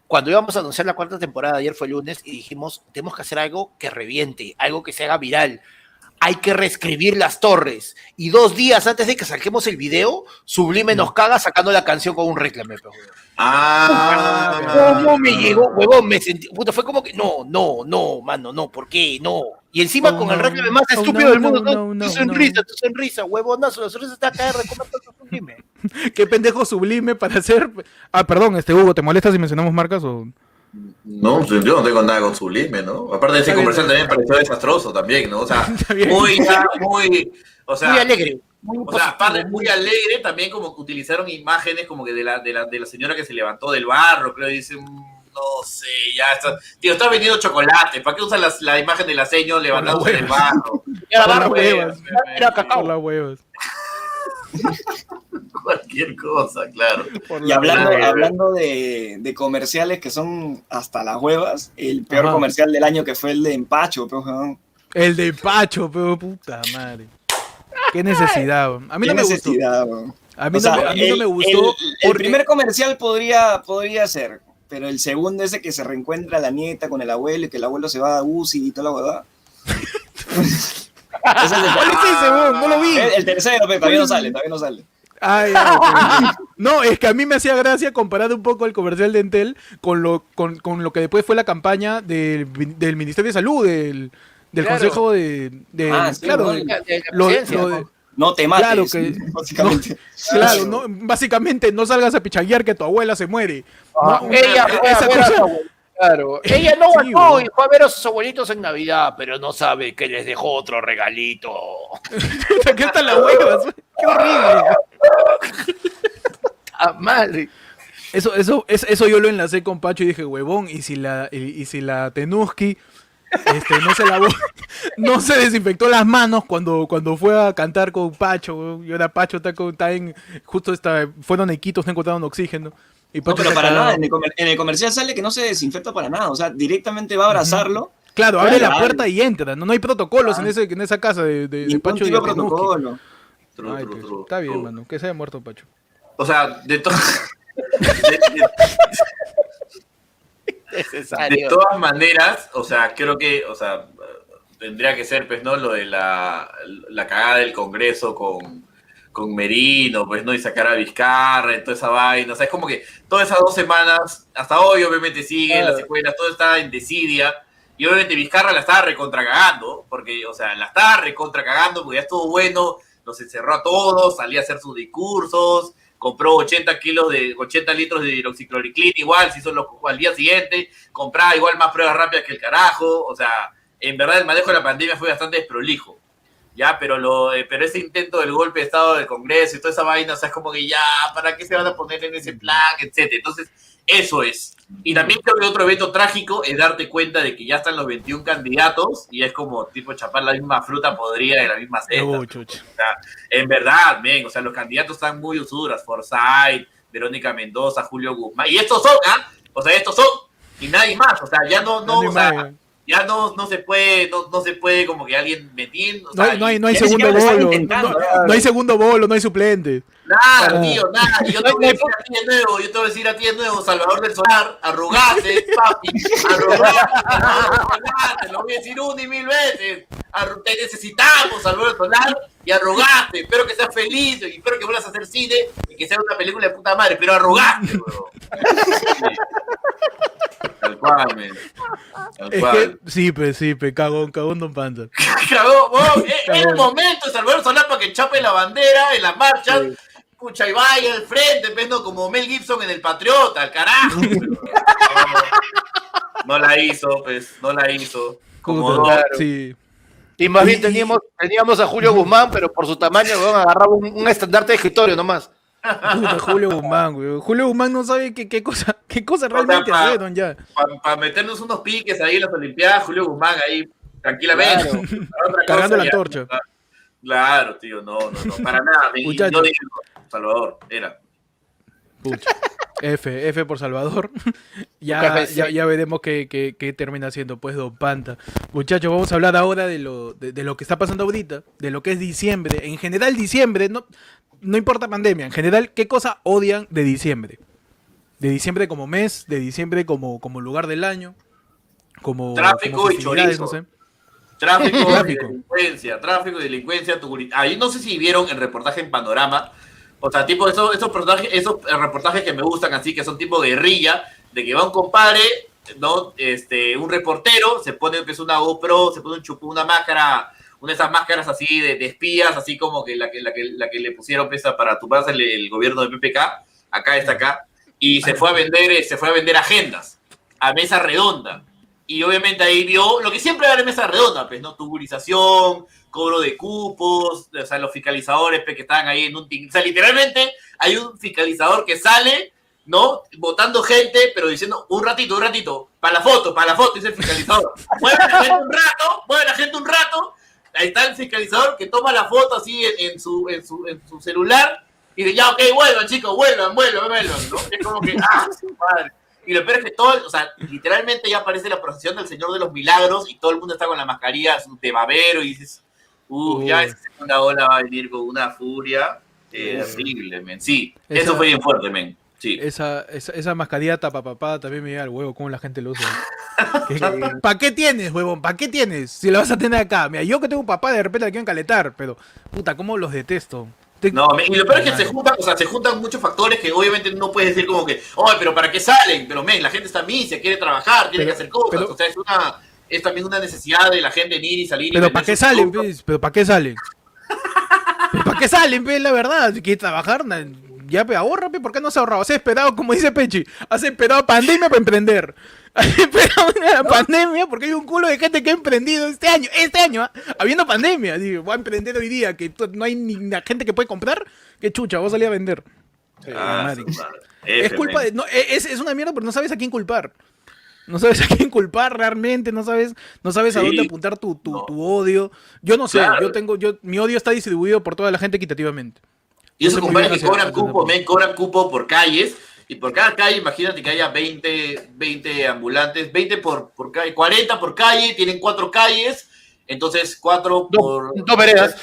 B: Cuando íbamos a anunciar la cuarta temporada, ayer fue lunes, y dijimos, tenemos que hacer algo que reviente, algo que se haga viral. Hay que reescribir las torres. Y dos días antes de que saquemos el video, Sublime nos caga sacando la canción con un reclame.
C: Ah,
B: ¿Cómo me llegó, huevón? Me sentí, puta, fue como que, no, no, no, mano, no, ¿por qué? No. Y encima
A: Oh,
B: con el reclame más
A: Oh,
B: estúpido
A: no,
B: del mundo,
A: no,
B: ¿no? tu sonrisa,
A: no.
B: tu sonrisa, huevonazo, la sonrisa está acá, tu Sublime.
A: ¿Qué pendejo sublime para hacer? Ah, perdón, este Hugo, ¿te molesta si mencionamos marcas o...?
C: No, pues yo no tengo nada con Sublime, ¿no? Aparte de ese comercial también pareció desastroso también, ¿no? O sea, muy, muy, o sea,
B: muy alegre. Muy
C: O sea, aparte muy alegre, también como que utilizaron imágenes como que de la, de la, de la señora que se levantó del barro, creo, y dicen, "Mm, no sé, ya está, tío, está vendiendo chocolate, ¿para qué usan las- la, imagen de la señora levantándose del barro?
B: Era barro,
A: huevas.
B: Era cacao.
A: Las huevas.
C: Cualquier cosa, claro.
A: Por
D: Y hablando, hablando de, de comerciales que son hasta las huevas, el peor
A: Ajá.
D: comercial del año que fue el de Empacho, weón.
A: El de Pacho, pero puta madre. Qué necesidad. A mí
D: Qué
A: no me gustó.
D: necesidad, weón.
A: A mí,
D: O sea,
A: no, me- a mí no
D: el-
A: me gustó.
D: El, el
A: porque-
D: primer comercial podría, podría ser, pero el segundo ese que se reencuentra la nieta con el abuelo y que el abuelo se va a UCI y toda la huevada. Es el,
A: ¿Cuál es ese, weón? No lo vi.
D: el- el tercero, pero todavía no sale, todavía no sale.
A: Ay, ay, ok. no, es que a mí me hacía gracia comparar un poco el comercial de Entel con lo, con, con lo que después fue la campaña del, del Ministerio de Salud, del, del
B: Claro.
A: Consejo de... de-
D: Ah, sí,
A: claro, de-
B: De-
A: lo- lo
B: ¿no?
A: de-
D: No te mates,
A: Claro que-
D: básicamente.
A: claro, no, básicamente no salgas a pichaguear que tu abuela se muere.
B: Ah,
A: No,
B: ella
A: esa cosa-
B: Claro. Ella no
A: weón.
B: y fue a ver a sus abuelitos en Navidad, pero no sabe que les dejó otro regalito.
A: ¿Qué tal la hueva? Qué horrible.
B: ¡Ah, madre!
A: Eso, eso, es- eso yo lo enlacé con Pacho y dije, huevón, y si la, y, y si la Tenuski este, no se lavó, no se desinfectó las manos cuando, cuando fue a cantar con Pacho, y ahora Pacho está, con, está en, justo está, fueron a Iquitos, no encontraron oxígeno. Y
D: No, pero para nada, en el, comer- en el comercial sale que no se desinfecta para nada, o sea, directamente va a abrazarlo.
A: Claro, abre la puerta y entra, no, no hay protocolos en,
D: Ah.
A: ese, en esa casa de, de, de
D: Ningún
A: Pacho y de
D: protocolo.
C: True,
A: Ay, está bien, mano, que se haya muerto Pacho.
C: O sea, de, to- de- todas maneras, o sea, creo que, o sea, tendría que ser, pues, ¿no? Lo de la, la cagada del Congreso con, con Merino, pues, ¿no? Y sacar a Vizcarra toda esa vaina. O sea, es como que todas esas dos semanas, hasta hoy, obviamente, siguen
B: Claro.
C: las escuelas, todo está en desidia. Y obviamente Vizcarra la estaba recontra cagando, porque, o sea, la estaba recontra cagando, porque ya estuvo bueno, los encerró a todos, salía a hacer sus discursos, compró 80 kilos de 80 litros de hidroxicloriclina igual, se hizo los al día siguiente, compraba igual más pruebas rápidas que el carajo, o sea, en verdad el manejo de la pandemia fue bastante desprolijo. Ya, pero lo eh, pero ese intento del golpe de estado del Congreso y toda esa vaina, o sea, es como que ya, ¿para qué se van a poner en ese plan, etcétera? Entonces, eso es. Y también creo que otro evento trágico es darte cuenta de que ya están los 21 candidatos y es como tipo chapar la misma fruta podrida de la misma cesta.
A: Uy.
C: En verdad, men, o sea, los candidatos están muy usuras. Forsyth, Verónica Mendoza, Julio Guzmán. Y estos son, ¿ah? O sea, estos son, y nadie más. O sea, ya no, no, o sea. Ya no, no se puede, no, no se puede como que alguien metiendo. o
A: No
C: sea,
A: hay, no hay, no segundo bolo. No, hay segundo bolo, no hay suplente.
C: Nada,
A: Ah.
C: tío, nada. Yo te voy a decir a ti de nuevo, yo te voy a decir a ti de nuevo, Salvador del Solar, arrugate, papi, arrugate, lo voy a decir una y mil veces. Arru- te necesitamos, Salvador del Solar, y arrugate. Espero que seas feliz, y espero que vuelvas a hacer cine y que sea una película de puta madre, pero arrugate, weón. Tal cual, men. Tal
A: Es
C: cual.
A: que, sí, pues, sí, pues, cagón, cagón Don Panda.
C: Cagó, weón. Es el
A: Cagón.
C: momento de Salvador Solar para que chape la bandera en las marchas. Pucha, y vaya al frente, no, como Mel Gibson en El Patriota, al carajo. No, no la hizo, pues, no la hizo. Como
A: Puta. Sí.
B: Y más bien teníamos, teníamos a Julio Guzmán, pero por su tamaño, weón, agarraba un, un estandarte de escritorio nomás.
A: Puta, Julio Guzmán, güey. Julio Guzmán no sabe qué, qué cosa, qué cosa
C: sea,
A: realmente
C: pa-
A: hicieron ya.
C: Para meternos unos piques ahí en las Olimpiadas, Julio Guzmán ahí, tranquilamente.
B: Claro.
A: Cargando la
C: ya.
A: torcha.
C: Claro, tío, no, no, no, para nada.
A: Muchacho.
C: yo Salvador, era.
A: Pucha. F, F por Salvador. ya, ya, ya veremos qué, qué- qué termina siendo, pues, Don Panta. Muchachos, vamos a hablar ahora de lo, de, de lo que está pasando ahorita, de lo que es diciembre. En general, diciembre, no, no importa pandemia, en general, ¿qué cosa odian de diciembre? De diciembre como mes, de diciembre como, como lugar del año, como,
C: Tráfico
A: como
C: y chorizo.
A: no sé.
C: Tráfico, y delincuencia, tráfico y delincuencia. tuguri- Ahí no sé si vieron el reportaje en Panorama. O sea, tipo esos, esos, reportajes, esos eh, reportajes que me gustan así, que son tipo guerrilla, de que va un compadre, ¿no? Este, un reportero, se pone pues, una GoPro, se pone un chupú, una máscara, una de esas máscaras así de, de espías, así como que la que, la que, la que le pusieron pesa para tumbarse el, el gobierno de PPK, acá está acá, y se fue a vender, eh, se fue a vender agendas, a mesa redonda. Y obviamente ahí vio lo que siempre hay en mesa redonda, pues, ¿no? Tuburización, cobro de cupos, o sea, los fiscalizadores que estaban ahí en un... O sea, literalmente hay un fiscalizador que sale, ¿no? Votando gente, pero diciendo, un ratito, un ratito, para la foto, para la foto, dice el fiscalizador. Mueve la gente un rato, mueve la gente un rato, ahí está el fiscalizador que toma la foto así en, en su, en, su, en su celular y dice, ya, ok, vuelvan chicos, vuelvan, vuelvan, vuelvan, ¿no? Es como que, ah, su madre. Y lo peor es que todo, o sea, literalmente ya aparece la procesión del Señor de los Milagros y todo el mundo está con la mascarilla de babero y dices, uff, ya
A: Uy.
C: esa segunda ola va a venir con una furia terrible, men. Sí,
A: Esa-
C: eso fue bien fuerte, men. Sí.
A: Esa, esa, esa mascarilla tapapapada también me llega al huevo, cómo la gente lo usa. ¿Para qué tienes, huevón? ¿Para qué tienes? Si la vas a tener acá. Mira, yo que tengo un papá, de repente la quiero encaletar, pero puta, cómo los detesto. Te-
C: No, y lo peor es que se
A: Madre.
C: juntan, o sea, se juntan muchos factores que obviamente no puedes decir como que, oye, pero ¿para qué salen? Pero, men, la gente está misia, quiere trabajar, tiene
A: Pero-
C: que hacer cosas.
A: pero-
C: o sea, es una, es también una necesidad de la gente en ir y salir. y
A: Pero ¿para qué
C: sus
A: salen, pues? ¿Pero para qué salen? ¿Pero ¿Para qué salen, pues? La verdad, si quieres trabajar, ya, pe, ahorra, pe, ¿por qué no has ahorrado? Has esperado, como dice Pechi, has esperado pandemia para emprender. Has esperado una pandemia porque hay un culo de gente que ha emprendido este año, este año, ¿ah? habiendo pandemia. Digo, voy a emprender hoy día, que no hay ni la gente que puede comprar, qué chucha, voy a salir a vender.
C: Ah,
A: madre.
C: su madre.
A: Es culpa de. No, e, es, es una mierda, pero no sabes a quién culpar. No sabes a quién culpar realmente, no sabes, no sabes a dónde apuntar tu, tu,
C: No.
A: tu odio. Yo no sé,
C: Claro.
A: yo tengo, yo, mi odio está distribuido por toda la gente equitativamente.
C: Y esos
A: No sé muy
C: compadres que cobran cupo, men, cobran cupo por calles. Y por cada calle, imagínate que haya 20, 20 ambulantes, 20 por, por calle, 40 por calle, tienen cuatro calles. Entonces, cuatro
B: Dos,
C: por.
B: dos veredas.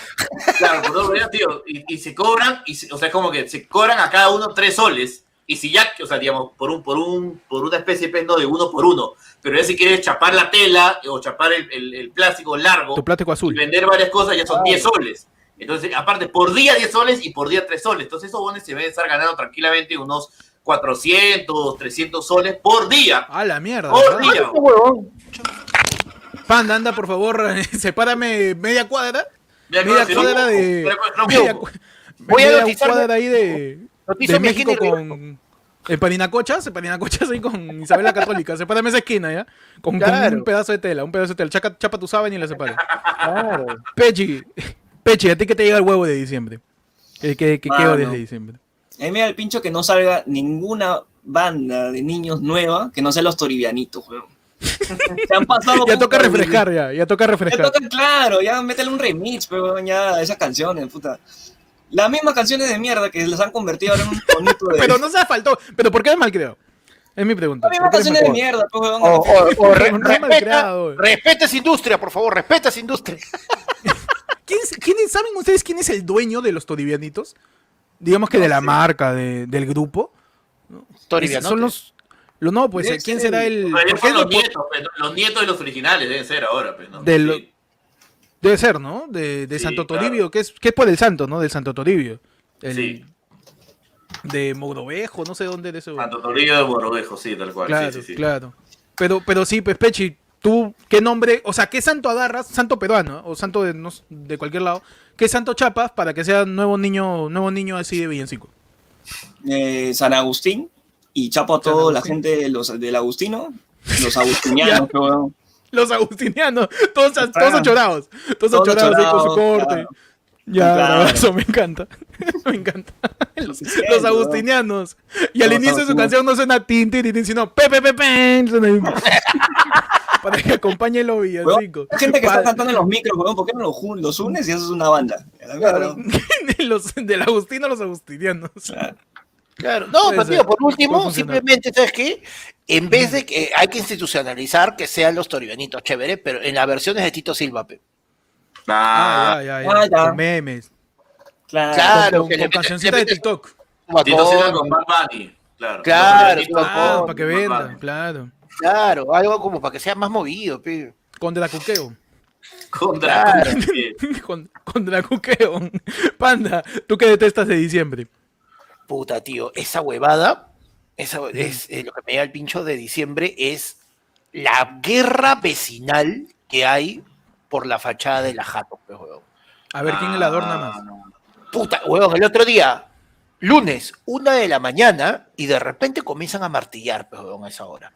C: Claro, por dos veredas, tío. Y, y se cobran, y se- o sea, es como que se cobran a cada uno tres soles. Y si ya, o sea, digamos, por un, por un, por una especie pues, no, de uno por uno. Pero ya si quieres chapar la tela o chapar el, el- el plástico largo
A: Tu plástico
C: y
A: azul.
C: vender varias cosas ya son
B: Ah.
C: 10 soles. Entonces, aparte, por día 10 soles y por día 3 soles. Entonces, esos bones se deben estar ganando tranquilamente unos 400, 300 soles por día.
A: A la mierda.
C: Por
A: ¿verdad?
C: día.
A: Panda, anda, por favor, sepárame media cuadra. Media cuadra de. Media,
C: no,
A: cu-
B: Voy a
A: media
B: notizar-
A: cuadra ahí de.
B: Noticia
A: De
B: mi
A: México
B: y
A: con. En Paninacochas, en Paninacochas ahí con Isabel la Católica. Sepárame esa esquina, ¿ya? Con, un pedazo de tela, un pedazo de tela. Chaca- chapa tu sábana y la separa.
B: Claro.
A: Pechi, Pechi, ¿a ti qué te llega el huevo de diciembre? ¿Qué, qué, qué, qué
D: Mano.
A: odias de diciembre?
D: A mí me da el pincho que no salga ninguna banda de niños nueva que no sea los toribianitos, weón. Se han pasado.
A: Ya toca refrescar, ya, ya toca
D: Ya
A: refrescar.
D: toca, claro, ya métele un remix, pero ya, a esas canciones, puta. Las mismas canciones de mierda que las han convertido ahora en un tonito de.
A: Pero no se faltó. ¿Pero por qué es mal creado? Es mi pregunta.
D: Las mismas
A: ¿Por qué es
D: canciones de
A: malcriado?
D: mierda, pues, weón.
B: O, o- o re-
A: No es mal
B: respeta,
A: creado.
B: respeta esa industria, por favor, respeta esa industria.
A: ¿Quién es- quién es- ¿Saben ustedes quién es el dueño de los Toribianitos? Digamos que de la marca, de- del grupo.
B: Tori
A: Ese-
B: Vianote.
A: Son los... lo- no, pues, ¿quién
D: ser
A: será
D: el-
C: los
A: lo-
C: nietos, pues, los nietos de los originales deben ser ahora, pues, ¿no?
A: Del-
C: Sí.
A: Debe ser, ¿no? De, de
C: Sí,
A: Santo
C: claro.
A: Toribio, que es, que es por el santo, ¿no? Del Santo Toribio. El-
C: Sí.
A: De Mogrovejo, no sé dónde era ese.
C: Santo Toribio de Borovejo, sí, tal cual.
A: Claro,
C: sí, sí, sí.
A: claro. Pero, pero sí, pues Pechi, tú, ¿qué nombre, o sea, qué santo agarras, santo peruano, o santo de, no de cualquier lado, qué santo chapas para que sea nuevo niño, nuevo niño así de villancico?
D: Eh, San Agustín y chapo a toda la gente de los, del Agustino, los agustinianos, weón.
A: Los agustinianos, todos, todos
D: Claro.
A: achorados, todos
D: Todos
A: achorados ahí con su corte.
D: claro.
A: Ya,
D: Claro.
A: eso me encanta. me encanta. Los,
D: Sí,
A: los
D: ¿no?
A: agustinianos. Y al inicio de su canción no suena tin, tin, tin, sino pe, pe, pe, pe. Para que acompañe los villancicos.
D: La gente que
A: Pa-
D: está cantando en los micros, weón, ¿por qué no los, los unes y haces una banda? Mierda.
A: los, del Agustino a los agustinianos.
D: Claro.
B: Claro. No, pero tío, por último, simplemente, ¿sabes qué? En vez de que hay que institucionalizar que sean los toribianitos, chévere, pero en las versiones de Tito Silva, pe.
C: Ah,
A: Ah, ya, ya, ya.
D: Ah, ya.
A: Con memes.
D: Claro.
B: Claro,
A: con
B: que
A: con
B: le- le-
A: de TikTok.
C: Tito Silva con Bad Bunny, claro.
B: Claro,
A: Ah,
C: con
A: para que
C: Bad
A: venda,
C: Bunny.
A: claro.
B: Claro, algo como para que sea más movido, pe.
A: Con Dracuqueo.
C: Con
B: Claro.
C: Draco. sí.
A: con, con Dracuqueo. Panda, ¿tú qué detestas de diciembre?
B: Puta, tío, esa huevada, esa, es eh, lo que me da el pincho de diciembre es la guerra vecinal que hay por la fachada de la Jato, huevón.
A: A ver quién la adorna más.
C: Ah,
B: Puta, huevón, el otro día, lunes, una de la mañana, y de repente comienzan a martillar, pues, huevón, a esa hora.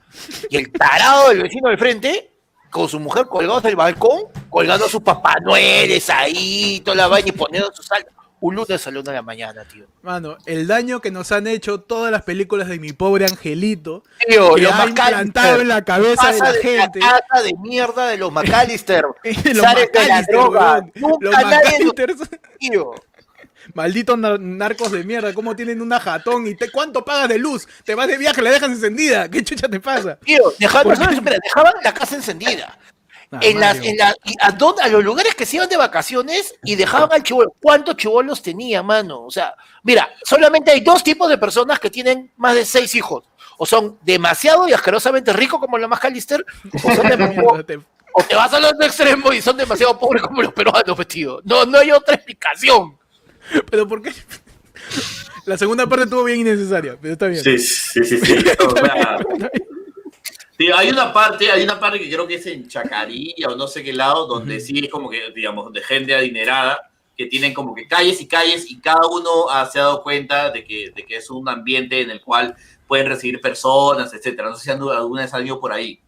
B: Y el tarado del vecino del frente, con su mujer colgados del balcón, colgando sus papá Noeles ahí, toda la vaina y poniendo sus saltos. Un lunes a la una de la mañana, tío.
A: Mano, el daño que nos han hecho todas las películas de mi pobre angelito,
B: Tío,
A: que
B: los
A: ha implantado en la cabeza de la
B: de
A: gente.
B: la casa de mierda de los McAllister.
A: Los
B: Sales de la
A: McAllister,
B: droga.
A: weón.
B: Nunca
A: Los McAllisters,
B: tío.
A: malditos nar- narcos de mierda, ¿cómo tienen una jatón? ¿Y te, cuánto pagas de luz? Te vas de viaje, la dejas encendida. ¿Qué chucha te pasa?
B: Tío, dejaban, espera, dejaban la casa encendida.
A: Ah,
B: en las, en la- y a, dónde- a los lugares que se iban de vacaciones y dejaban al chivolo. ¿Cuántos chivolos tenía, mano? O sea, mira, solamente hay dos tipos de personas que tienen más de seis hijos. O son demasiado y asquerosamente ricos como los McAllister, o, son de- o,
A: te-
B: o te vas al otro extremo y son demasiado pobres como los peruanos, tío. No, no hay otra explicación.
A: Pero ¿por qué? La segunda parte estuvo bien innecesaria, pero está bien.
C: Sí, sí, sí, sí. Sí, hay una parte, hay una parte que creo que es en Chacarilla o no sé qué lado, donde sí es como que, digamos, de gente adinerada, que tienen como que calles y calles y cada uno se ha dado cuenta de que, de que es un ambiente en el cual pueden recibir personas, etcétera. No sé si alguna vez han ido por ahí.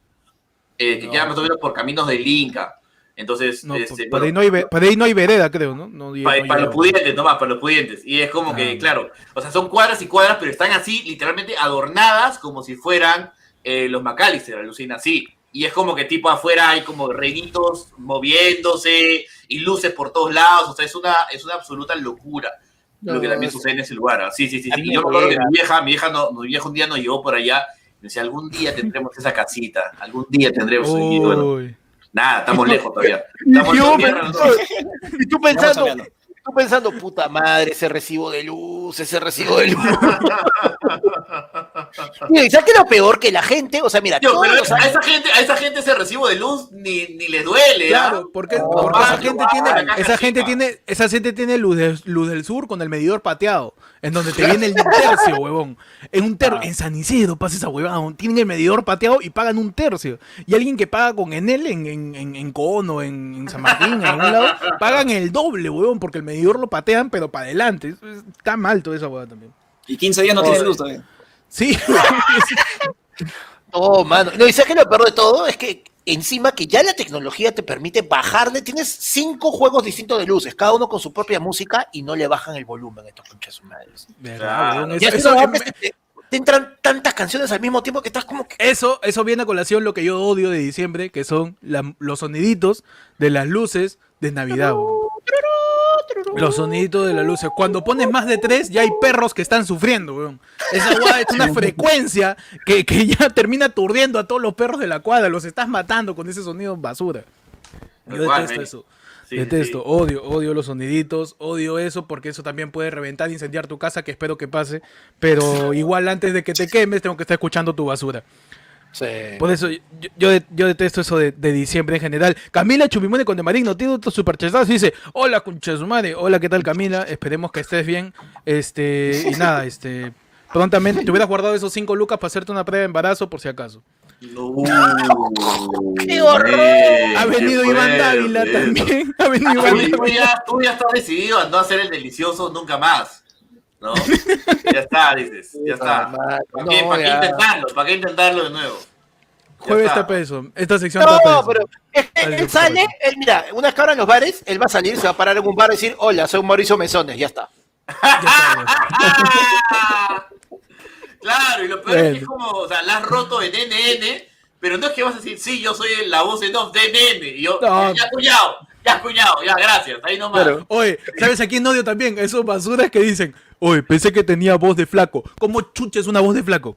C: Eh, que
A: No.
C: quedan más o menos por caminos del Inca. Entonces,
A: No,
C: este,
A: por, ahí no hay, por ahí no hay vereda, creo, ¿no?
C: para, para los pudientes, nomás, para los pudientes. Y es como que,
A: Ah.
C: claro, o sea, son cuadras y cuadras, pero están así, literalmente adornadas como si fueran eh, los McAllister, alucina así. Y es como que tipo afuera hay como reinitos moviéndose y luces por todos lados. O sea, es una, es una absoluta locura lo que también sucede en ese lugar. ah. Sí, sí, sí. Sí. Y Yo
B: me
C: acuerdo que mi vieja, mi vieja, no, mi vieja un día nos llevó por allá. Y decía, algún día tendremos esa casita, algún día tendremos. Y bueno, nada, estamos lejos todavía. Estamos
B: Yo,
C: en tierra, nosotros.
B: Y tú pensando. Tú pensando, puta madre, ese recibo de luz, ese recibo de luz. ¿Y sabes qué es lo peor? Que la gente, o sea, mira,
C: pero a esa gente, a esa gente ese recibo de luz ni, ni le duele. ¿ah?
A: Claro, porque, porque esa gente tiene, esa gente
C: chica.
A: tiene, esa gente tiene luz, de- luz del sur con el medidor pateado, en donde te viene el tercio, huevón. En un ter
C: Ah.
A: en San Isidro pasa esa huevada, tienen el medidor pateado y pagan un tercio. Y alguien que paga con Enel en, en, en, en Cono, en, en San Martín, en algún lado, pagan el doble, huevón, porque el medidor lo patean, pero para adelante. Es- es- Está mal toda esa huevada también.
D: Y 15 días no tienes luz todavía.
A: Sí,
B: Oh, mano. No, y sabes que lo peor de todo es que encima que ya la tecnología te permite bajarle, tienes cinco juegos distintos de luces, cada uno con su propia música y no le bajan el volumen a estos conchas madres.
C: Claro.
A: eso- eso-
B: te, te entran tantas canciones al mismo tiempo que estás como que.
A: Eso, eso viene a colación lo que yo odio de diciembre, que son la- los soniditos de las luces de Navidad. Los soniditos de la luz. Cuando pones más de tres, ya hay perros que están sufriendo, weón. Esa weá es una frecuencia que, que ya termina aturdiendo a todos los perros de la cuadra. Los estás matando con ese sonido basura. Yo detesto
C: men.
A: eso.
C: Sí,
A: detesto,
C: sí.
A: odio, odio los soniditos, odio eso porque eso también puede reventar, incendiar tu casa, que espero que pase. Pero igual antes de que te quemes, tengo que estar escuchando tu basura.
B: Sí.
A: Por eso yo, yo, de- yo detesto eso de, de diciembre en general. Camila Chupimone con de Marigno tiene otro superchazazo y dice, hola concha de su madre, hola, ¿qué tal Camila? Esperemos que estés bien. Este, y nada, este, prontamente te hubieras guardado esos 5 lucas para hacerte una prueba de embarazo por si acaso.
B: ¡Qué horror!
A: Ha venido Iván. Dávila también. Ha venido
C: Tú,
A: Iván
C: tú ya, tú ya estás decidido a no hacer el delicioso nunca más. ¿No? ya está, dices. Ya está. ¿Para qué,
B: No,
C: para qué intentarlo? ¿Para qué intentarlo de nuevo? Ya
A: Jueves
C: está.
A: peso. Esta sección está peso.
B: No, pero es que él sale, él, mira, una cabra en los bares, él va a salir, se va a parar en un bar y decir, hola, soy Mauricio Mesones, ya está.
A: Ya está.
C: Claro, y lo peor es que como, o sea, la has roto en NN, pero no es que vas a decir, sí, yo soy la voz en off de NN. Y yo,
A: No.
C: ya cuñado, ya cuñado, ya, gracias, ahí nomás.
B: Claro.
A: Oye, ¿sabes a quién odio también? Esos basuras que dicen, oye, pensé que tenía voz de flaco. ¿Cómo chucha es una voz de flaco?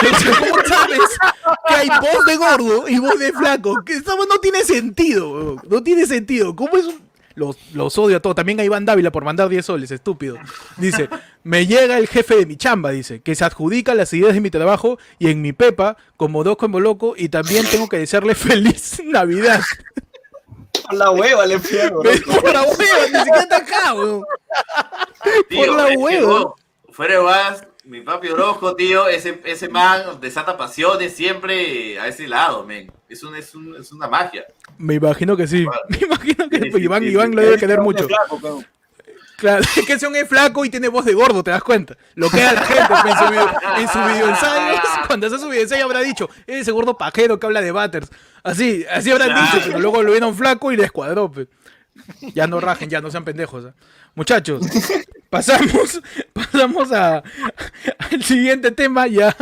A: ¿Cómo sabes que hay voz de gordo y voz de flaco? Que eso no tiene sentido, no tiene sentido. ¿Cómo es un... Los, los odio a todos. También a Iván Dávila por mandar 10 soles, estúpido. Dice, me llega el jefe de mi chamba, dice, que se adjudica las ideas de mi trabajo y en mi pepa, como Doco en Boloco, y también tengo que desearle feliz Navidad.
D: Por la hueva le pierdo.
A: por la hueva, ni siquiera está acá, weón.
C: Tío,
A: por la hueva.
C: Fuera de vas, mi papi Orozco, tío, ese, ese man desata pasiones siempre a ese lado, men. Es, un, es, un, es una magia.
A: Me imagino que sí. Me imagino que
C: Sí, sí,
A: Iván,
C: sí,
A: Iván lo debe querer mucho.
D: Flaco,
A: Claro, es que ese hombre es flaco y tiene voz de gordo, te das cuenta. Lo que da la gente pues, en su, video, en su videoensayo, cuando hace su videoensayo habrá dicho, ese gordo pajero que habla de Butters. Así, así habrán
C: Claro.
A: dicho, pero luego lo vieron flaco y le escuadró. pues. Ya no rajen, ya no sean pendejos. ¿ah? Muchachos, pasamos, pasamos a, al siguiente tema ya.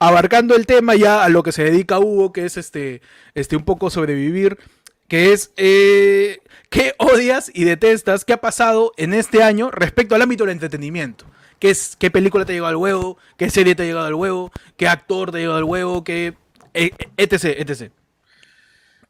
A: Abarcando el tema ya a lo que se dedica Hugo, que es este, este un poco sobrevivir, que es eh, qué odias y detestas, qué ha pasado en este año respecto al ámbito del entretenimiento. ¿Qué, es, ¿Qué película te ha llegado al huevo? ¿Qué serie te ha llegado al huevo? ¿Qué actor te ha llegado al huevo? ¿Qué, etc, etc.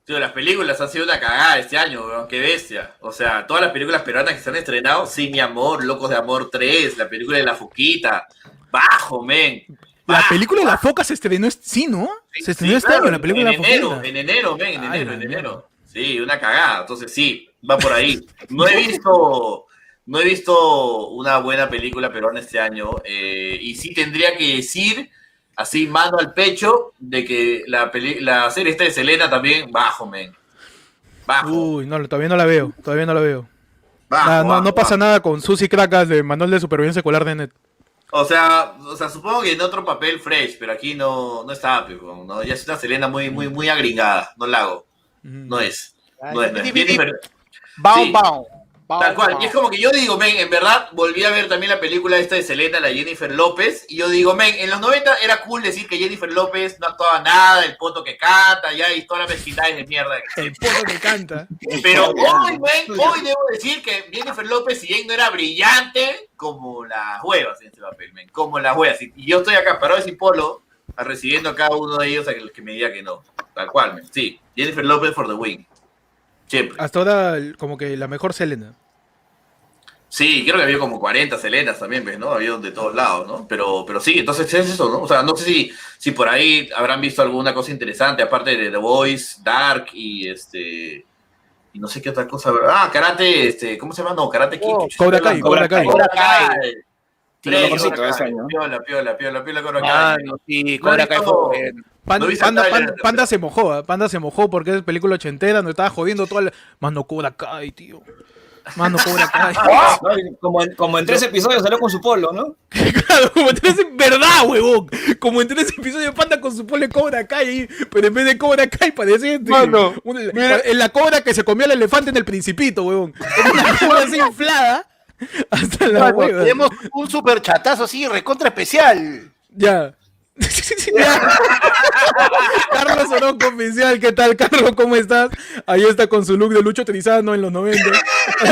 C: Tío, las películas han sido una cagada este año, weón, qué bestia. O sea, todas las películas peruanas que se han estrenado, Sí, mi amor, Locos de Amor 3, la película de La Foquita, bajo, men.
A: La
C: bajo,
A: película de la foca se estrenó, est- sí, ¿no?
C: Sí,
A: Se estrenó
C: sí,
A: este
C: claro,
A: año la película
C: en
A: de la
C: enero. En enero, men, en
A: Ay,
C: enero, en enero. Sí, una cagada. Entonces sí, va por ahí. No he visto, no he visto una buena película peruana este año. eh, y sí tendría que decir, así mano al pecho, de que la, peli- la serie esta de Selena también, bajo, men. Bajo.
A: Uy, no, todavía no la veo, todavía no la veo.
C: bajo,
A: Nada, no,
C: bajo,
A: no pasa
C: bajo.
A: nada con Susy Cracas de Manual de Supervivencia Escolar de Net.
C: O sea, o sea, supongo que en otro papel fresh, pero aquí no, no está, pero, ¿no? Ya es una Selena muy, muy, muy agringada. No la hago. No es. No es, no es. Sí.
B: bound. bound,
C: Tal cual. Y es como que yo digo, men, en verdad, volví a ver también la película esta de Selena, la Jennifer López, y yo digo, men, en los 90 era cool decir que Jennifer López no actuaba nada, el poto que canta, ya, y todas las mezquindades de mierda.
A: El porro que canta.
C: Pero hoy, men, hoy debo decir que Jennifer López, si bien no era brillante, como las huevas en este papel, men, como las huevas. Y yo estoy acá parado de polo, recibiendo a cada uno de ellos a que me diga que no. Tal cual, men. Sí, Jennifer López for the win. Siempre.
A: Hasta ahora, como que la mejor Selena.
C: Sí, creo que había como 40 Selenas también, ¿ves? ¿no? Había de todos lados, ¿no? Pero, pero sí, entonces es eso, ¿no? O sea, no sé si, si por ahí habrán visto alguna cosa interesante, aparte de The Voice, Dark y este. Y no sé qué otra cosa. Ah, Karate, este, ¿cómo se llama? No, Karate Kid.
B: Oh,
C: ¿qué
A: Cobra Kai, Cobra? Kai.
C: Cobra Kai. Tres, Cobra Kai. Piola, piola, piola, piola, Cobra
B: Ah,
C: Kai.
B: no, sí, Cobra Kai fue
C: No
A: Panda,
C: el tráiler,
A: Pan-
C: pero-
A: Panda se mojó, ¿ah? Panda se mojó porque es película ochentera, no estaba jodiendo toda la... Mano, Cobra Kai, tío. Mano, Cobra Kai.
D: Y Como en, como en tres episodios salió con su polo, ¿no?
A: Claro, como en tres, verdad, huevón. Como en tres episodios Panda con su pole Cobra Kai, pero en vez de Cobra Kai parecía este,
B: Mano,
A: una- en la cobra que se comió el elefante en el Principito, huevón. Era una cobra así inflada hasta la
B: Mano,
A: hueva.
B: tenemos un super chatazo así, recontra especial.
A: Ya. Carlos Orozco oficial, ¿qué tal Carlos? ¿Cómo estás? Ahí está con su look de Lucho Trizano en los 90.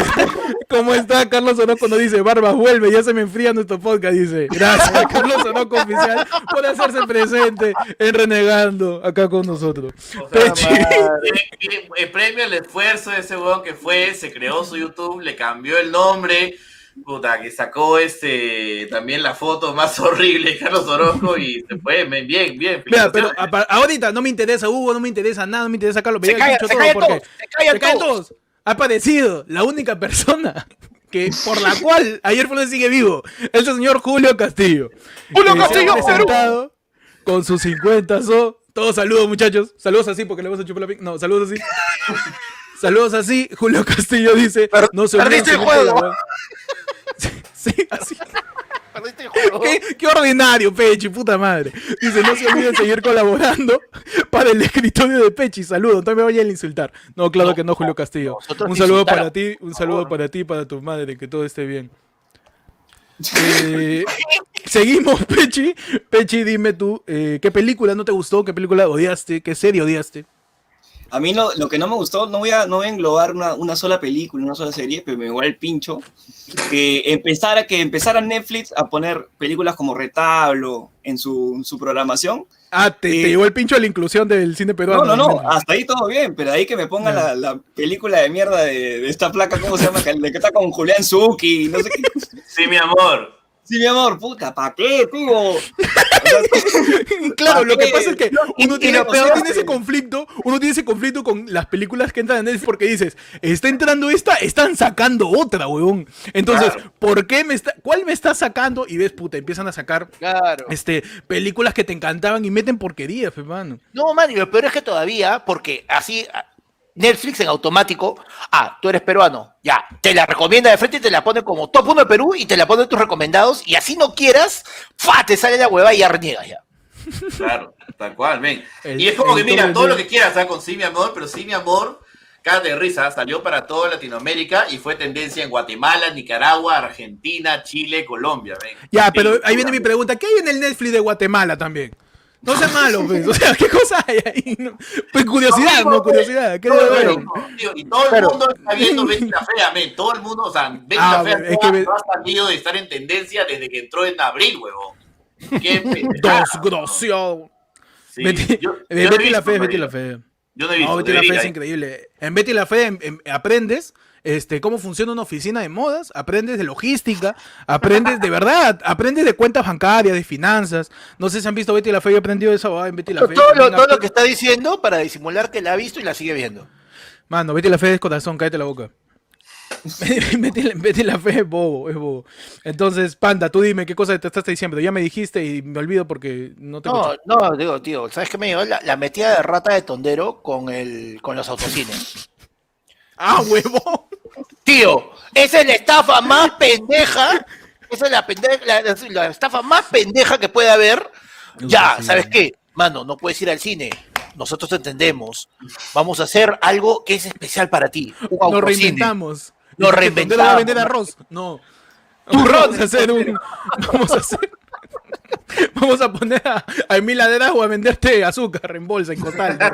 A: ¿Cómo está Carlos Orozco? Nos dice, Barba, vuelve, ya se me enfría nuestro podcast, dice. Gracias Carlos Orozco oficial por hacerse presente en Renegando acá con nosotros.
C: O sea,
A: Pechi.
C: eh, eh, premio el esfuerzo de ese weón que fue, se creó su YouTube, le cambió el nombre, puta, que sacó este también la foto más horrible de Carlos Orozco y se fue, bien, bien.
A: Mira, pero ahorita no me interesa Hugo, no me interesa nada, no me interesa Carlos.
B: Se
A: dicho
B: se
A: todo
B: todos, se callan
A: se caen
B: todos.
A: todos. Ha aparecido la única persona que por la cual ayer fue sigue vivo, es el señor Julio Castillo.
B: ¡Julio Castillo, Perú!
A: Con sus 50 so. Todos saludos, muchachos. Saludos así porque le vamos a chupar la pic. No, saludos así. saludos así. Julio Castillo dice:
B: Per-
A: No se olviden
B: perdiste el juego.
A: Web". Sí, así.
B: Perdiste el juego.
A: ¿Qué, qué ordinario, Pechi, puta madre. Dice, no se olviden seguir colaborando para el escritorio de Pechi. Saludos, no me vayan a insultar. No, claro
B: No,
A: que no, Julio Castillo. Un saludo para ti, un saludo para ti y para tu madre, que todo esté bien. Eh, seguimos, Pechi. Pechi, dime tú, eh, ¿qué película no te gustó? ¿Qué película odiaste? ¿Qué serie odiaste?
D: A mí lo, lo que no me gustó, no voy a, no voy a englobar una, una sola película, una sola serie, pero me igual el pincho, que empezara, que empezara Netflix a poner películas como Retablo en su, en su programación.
A: Ah, te, te
D: Eh,
A: llevó el pincho a la inclusión del cine peruano.
D: No, no, no, hasta ahí todo bien, pero ahí que me pongan
A: Ya.
D: la, la película de mierda de, de esta placa, ¿cómo se llama? De que está con Julián Zucchi, no sé qué.
C: Sí, mi amor.
D: Sí, mi amor, puta, ¿pa' qué, tío?
A: Claro, lo que pasa es que uno tiene, tiene ese conflicto, uno tiene ese conflicto con las películas que entran en Netflix porque dices, está entrando esta, están sacando otra, weón. Entonces,
C: Claro.
A: ¿por qué me está, cuál me está sacando? Y ves, puta, empiezan a sacar
B: Claro.
A: este películas que te encantaban y meten porquerías, fe, mano.
B: No, man, y lo peor es que todavía, porque así Netflix en automático, ah, tú eres peruano, ya, te la recomienda de frente y te la pone como top 1 de Perú y te la pone en tus recomendados y así no quieras, ¡fa! te sale la hueva y ya reniegas ya.
C: Claro, tal cual, men. Y es como que, mira,
A: todo
C: lo que quieras, ¿sabes? Con Sí, mi amor, pero Sí, mi amor, cállate de risa, salió para toda Latinoamérica y fue tendencia en Guatemala, Nicaragua, Argentina, Chile, Colombia, men.
A: Ya, pero ahí viene mi pregunta, ¿qué hay en el Netflix de Guatemala también? No seas malo, pues. O sea, ¿qué cosa hay ahí? No, Pues curiosidad, no, curiosidad. ¿Qué
C: mundo, tío, y todo el
B: Pero-
C: mundo está viendo Betty la Fea, men. Todo el mundo, o sea, Betty
A: Ah,
C: la Fea
A: es
C: no,
A: que
C: ha- no salido de estar en tendencia desde que entró en abril, huevón. Qué
A: Desgraciado.
C: Sí,
A: Betty,
C: yo-
A: eh,
C: no
A: Betty la
C: visto
A: Fe, Betty la Fe.
C: Yo no he visto.
A: No, Betty la Fe es
C: ¿eh?
A: increíble. En Betty la Fe aprendes este, cómo funciona una oficina de modas, aprendes de logística, aprendes de verdad, aprendes de cuentas bancarias, de finanzas. No sé si han visto Betty la Fe, yo he aprendido eso ah, en Betty la Fe.
B: Todo, lo, todo que está diciendo para disimular que la ha visto y la sigue viendo.
A: Mano, Betty la Fe es corazón, cállate la boca. Betty, la- Betty la Fe es bobo, es bobo. Entonces, Panda, tú dime qué cosa te estás diciendo. Ya me dijiste y me olvido porque no te
B: No,
A: escuché.
B: no, digo, tío, ¿sabes qué me llevó? La, la metida de rata de tondero con, el, con los autocines.
A: ¡Ah, huevo!
B: Tío, esa es la estafa más pendeja. Esa es la, pendeja, la, la- la estafa más pendeja que puede haber. Ya,
A: Sí.
B: ¿sabes qué? Mano, no puedes ir al cine. Nosotros te entendemos. Vamos a hacer algo que es especial para ti. Un
A: Nos reinventamos.
B: Nos
A: ¿Y qué,
B: reinventamos.
A: ¿Dónde va a vender arroz? No.
B: Turrón.
A: Vamos a hacer un. Vamos a hacer. Vamos a poner a, a Emil o a venderte azúcar en bolsa, en costal.